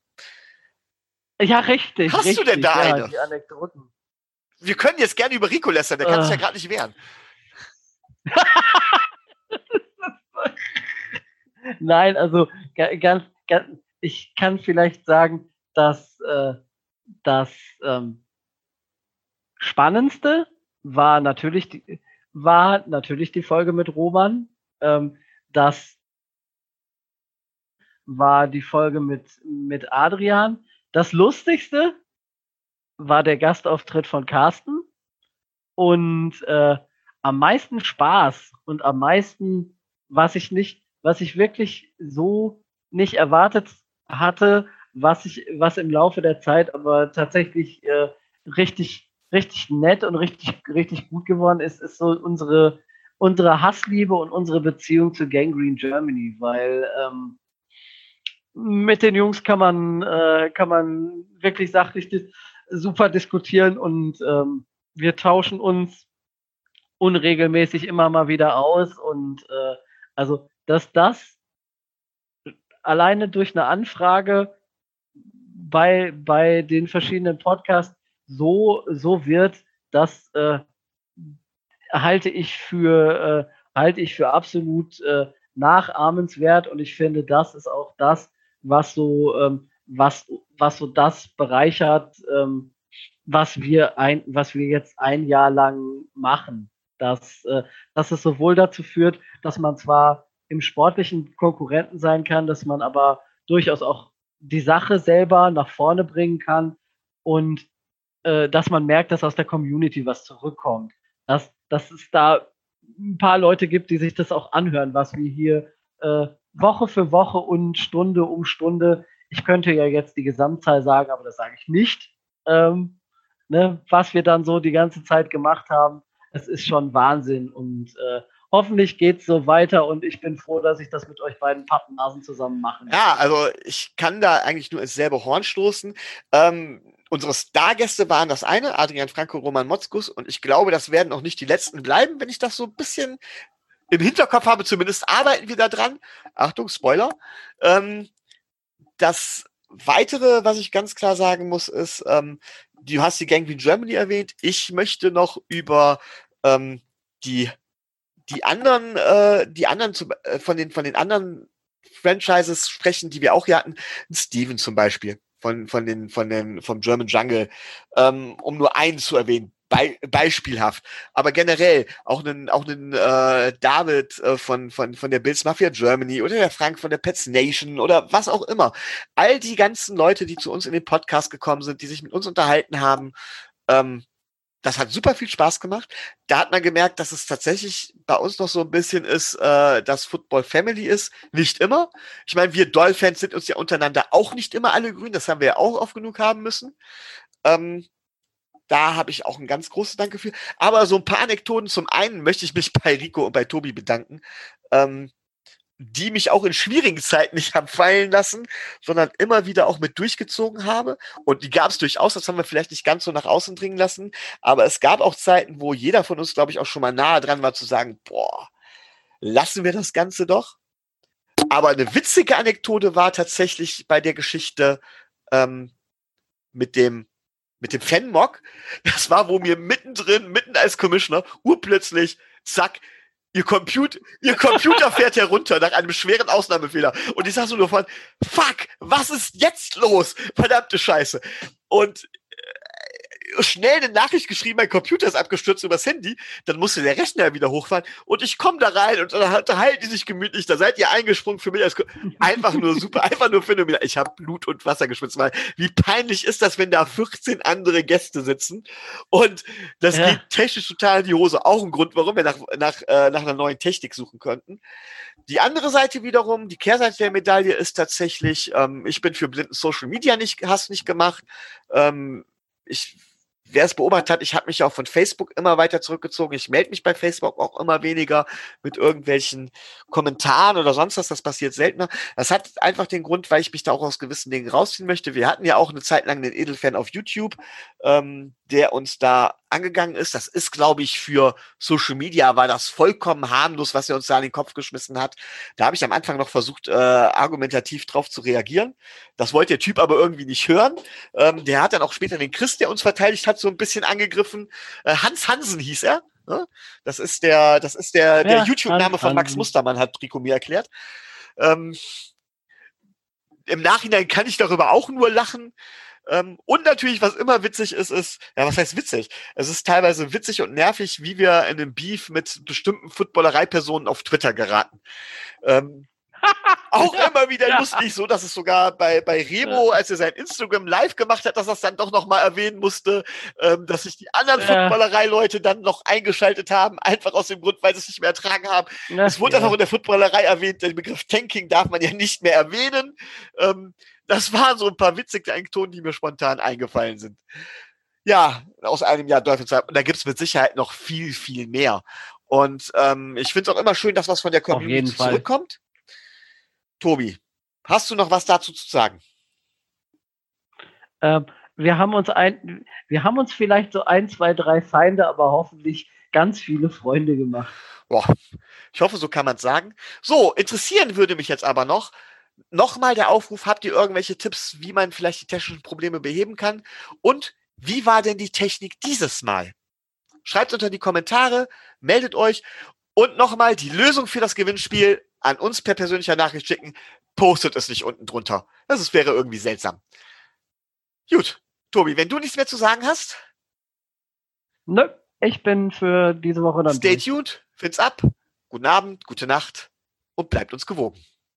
Ja, richtig. Hast du richtig, denn da ja, eine? Die Anekdoten. Wir können jetzt gerne über Rico lästern, der kann sich ja gerade nicht wehren. Nein, also ga- ganz, ganz, ich kann vielleicht sagen, dass äh, das ähm, Spannendste war natürlich die, war natürlich die Folge mit Roman. Ähm, das war die Folge mit, mit Adrian. Das Lustigste war der Gastauftritt von Carsten. Und äh, am meisten Spaß und am meisten, was ich nicht, was ich wirklich so nicht erwartet hatte, was ich, was im Laufe der Zeit aber tatsächlich äh, richtig, richtig nett und richtig, richtig gut geworden ist, ist so unsere, unsere Hassliebe und unsere Beziehung zu Gangrene Germany, weil ähm, mit den Jungs kann man, äh, kann man wirklich sachlich super diskutieren und ähm, wir tauschen uns unregelmäßig immer mal wieder aus und äh, also dass das alleine durch eine Anfrage bei bei den verschiedenen Podcasts so so wird, das äh, halte ich für äh, halte ich für absolut äh, nachahmenswert und ich finde, das ist auch das, was so ähm, was was so das bereichert, ähm, was wir ein was wir jetzt ein Jahr lang machen dass, äh, dass es sowohl dazu führt, dass man zwar im sportlichen Konkurrenten sein kann, dass man aber durchaus auch die Sache selber nach vorne bringen kann und äh, dass man merkt, dass aus der Community was zurückkommt. Dass, dass es da ein paar Leute gibt, die sich das auch anhören, was wir hier äh, Woche für Woche und Stunde um Stunde, ich könnte ja jetzt die Gesamtzahl sagen, aber das sage ich nicht, ähm, ne, was wir dann so die ganze Zeit gemacht haben es ist schon Wahnsinn und äh, hoffentlich geht es so weiter und ich bin froh, dass ich das mit euch beiden Pappnasen zusammen machen Ja, also ich kann da eigentlich nur ins selbe Horn stoßen. Ähm, unsere Stargäste waren das eine, Adrian Franco, Roman Motzkus, und ich glaube, das werden auch nicht die letzten bleiben, wenn ich das so ein bisschen im Hinterkopf habe. Zumindest arbeiten wir da dran. Achtung, Spoiler. Ähm, das weitere, was ich ganz klar sagen muss, ist, ähm, du hast die Gangrene Germany erwähnt. Ich möchte noch über ähm, die die anderen, äh, die anderen zu, äh, von den von den anderen Franchises sprechen, die wir auch hier hatten, Steven zum Beispiel von von den von den vom German Jungle, ähm, um nur einen zu erwähnen. Be beispielhaft. Aber generell auch einen, auch einen äh, David äh, von, von, von der Bills Mafia Germany oder der Frank von der Pets Nation oder was auch immer. All die ganzen Leute, die zu uns in den Podcast gekommen sind, die sich mit uns unterhalten haben, ähm, das hat super viel Spaß gemacht. Da hat man gemerkt, dass es tatsächlich bei uns noch so ein bisschen ist, äh, dass Football Family ist. Nicht immer. Ich meine, wir Doll-Fans sind uns ja untereinander auch nicht immer alle grün. Das haben wir ja auch oft genug haben müssen. Ähm, da habe ich auch ein ganz großes Danke für. Aber so ein paar Anekdoten. Zum einen möchte ich mich bei Rico und bei Tobi bedanken, ähm, die mich auch in schwierigen Zeiten nicht haben fallen lassen, sondern immer wieder auch mit durchgezogen habe. Und die gab es durchaus, das haben wir vielleicht nicht ganz so nach außen dringen lassen. Aber es gab auch Zeiten, wo jeder von uns, glaube ich, auch schon mal nahe dran war zu sagen, boah, lassen wir das Ganze doch. Aber eine witzige Anekdote war tatsächlich bei der Geschichte ähm, mit dem mit dem Fanmock, das war, wo mir mittendrin, mitten als Commissioner, urplötzlich, zack, ihr Computer, ihr Computer fährt herunter nach einem schweren Ausnahmefehler. Und ich sag so nur von, fuck, was ist jetzt los? Verdammte Scheiße. Und schnell eine Nachricht geschrieben, mein Computer ist abgestürzt übers Handy, dann musste der Rechner wieder hochfahren und ich komme da rein und dann unterhalten die sich gemütlich, da seid ihr eingesprungen für mich. Als einfach nur super, einfach nur phänomenal. Ich habe Blut und Wasser geschwitzt, weil wie peinlich ist das, wenn da 14 andere Gäste sitzen und das ja. geht technisch total in die Hose. Auch ein Grund, warum wir nach, nach, äh, nach einer neuen Technik suchen könnten. Die andere Seite wiederum, die Kehrseite der Medaille ist tatsächlich, ähm, ich bin für blinden Social Media nicht, hast nicht gemacht. Ähm, ich wer es beobachtet hat, ich habe mich auch von Facebook immer weiter zurückgezogen. Ich melde mich bei Facebook auch immer weniger mit irgendwelchen Kommentaren oder sonst was. Das passiert seltener. Das hat einfach den Grund, weil ich mich da auch aus gewissen Dingen rausziehen möchte. Wir hatten ja auch eine Zeit lang den Edelfan auf YouTube, ähm, der uns da angegangen ist. Das ist, glaube ich, für Social Media war das vollkommen harmlos, was er uns da in den Kopf geschmissen hat. Da habe ich am Anfang noch versucht, äh, argumentativ drauf zu reagieren. Das wollte der Typ aber irgendwie nicht hören. Ähm, der hat dann auch später den Chris, der uns verteidigt hat, so ein bisschen angegriffen. Äh, Hans Hansen hieß er. Ne? Das ist der, das ist der, der ja, YouTube-Name von Max Mustermann, hat Rico mir erklärt. Ähm, Im Nachhinein kann ich darüber auch nur lachen. Ähm, und natürlich, was immer witzig ist, ist, ja, was heißt witzig? Es ist teilweise witzig und nervig, wie wir in einem Beef mit bestimmten Footballereipersonen auf Twitter geraten. Ähm, auch ja, immer wieder ja. lustig, so dass es sogar bei, bei Remo, als er sein Instagram live gemacht hat, dass er es dann doch nochmal erwähnen musste, ähm, dass sich die anderen ja. Footballerei-Leute dann noch eingeschaltet haben, einfach aus dem Grund, weil sie es nicht mehr ertragen haben. Ja, es wurde dann auch in der Footballerei erwähnt, den Begriff Tanking darf man ja nicht mehr erwähnen. Ähm, das waren so ein paar witzige Anekdoten, die mir spontan eingefallen sind. Ja, aus einem Jahr Dolphins. Und da gibt es mit Sicherheit noch viel, viel mehr. Und ähm, ich finde es auch immer schön, dass was von der Community zurückkommt. Tobi, hast du noch was dazu zu sagen? Ähm, wir haben uns ein, wir haben uns vielleicht so ein, zwei, drei Feinde, aber hoffentlich ganz viele Freunde gemacht. Boah, ich hoffe, so kann man es sagen. So, interessieren würde mich jetzt aber noch, nochmal der Aufruf, habt ihr irgendwelche Tipps, wie man vielleicht die technischen Probleme beheben kann? Und wie war denn die Technik dieses Mal? Schreibt unter die Kommentare, meldet euch und nochmal die Lösung für das Gewinnspiel an uns per persönlicher Nachricht schicken. Postet es nicht unten drunter. Das ist, wäre irgendwie seltsam. Gut, Tobi, wenn du nichts mehr zu sagen hast. Nö, ich bin für diese Woche dann. Stay durch. tuned, find's ab. Guten Abend, gute Nacht und bleibt uns gewogen.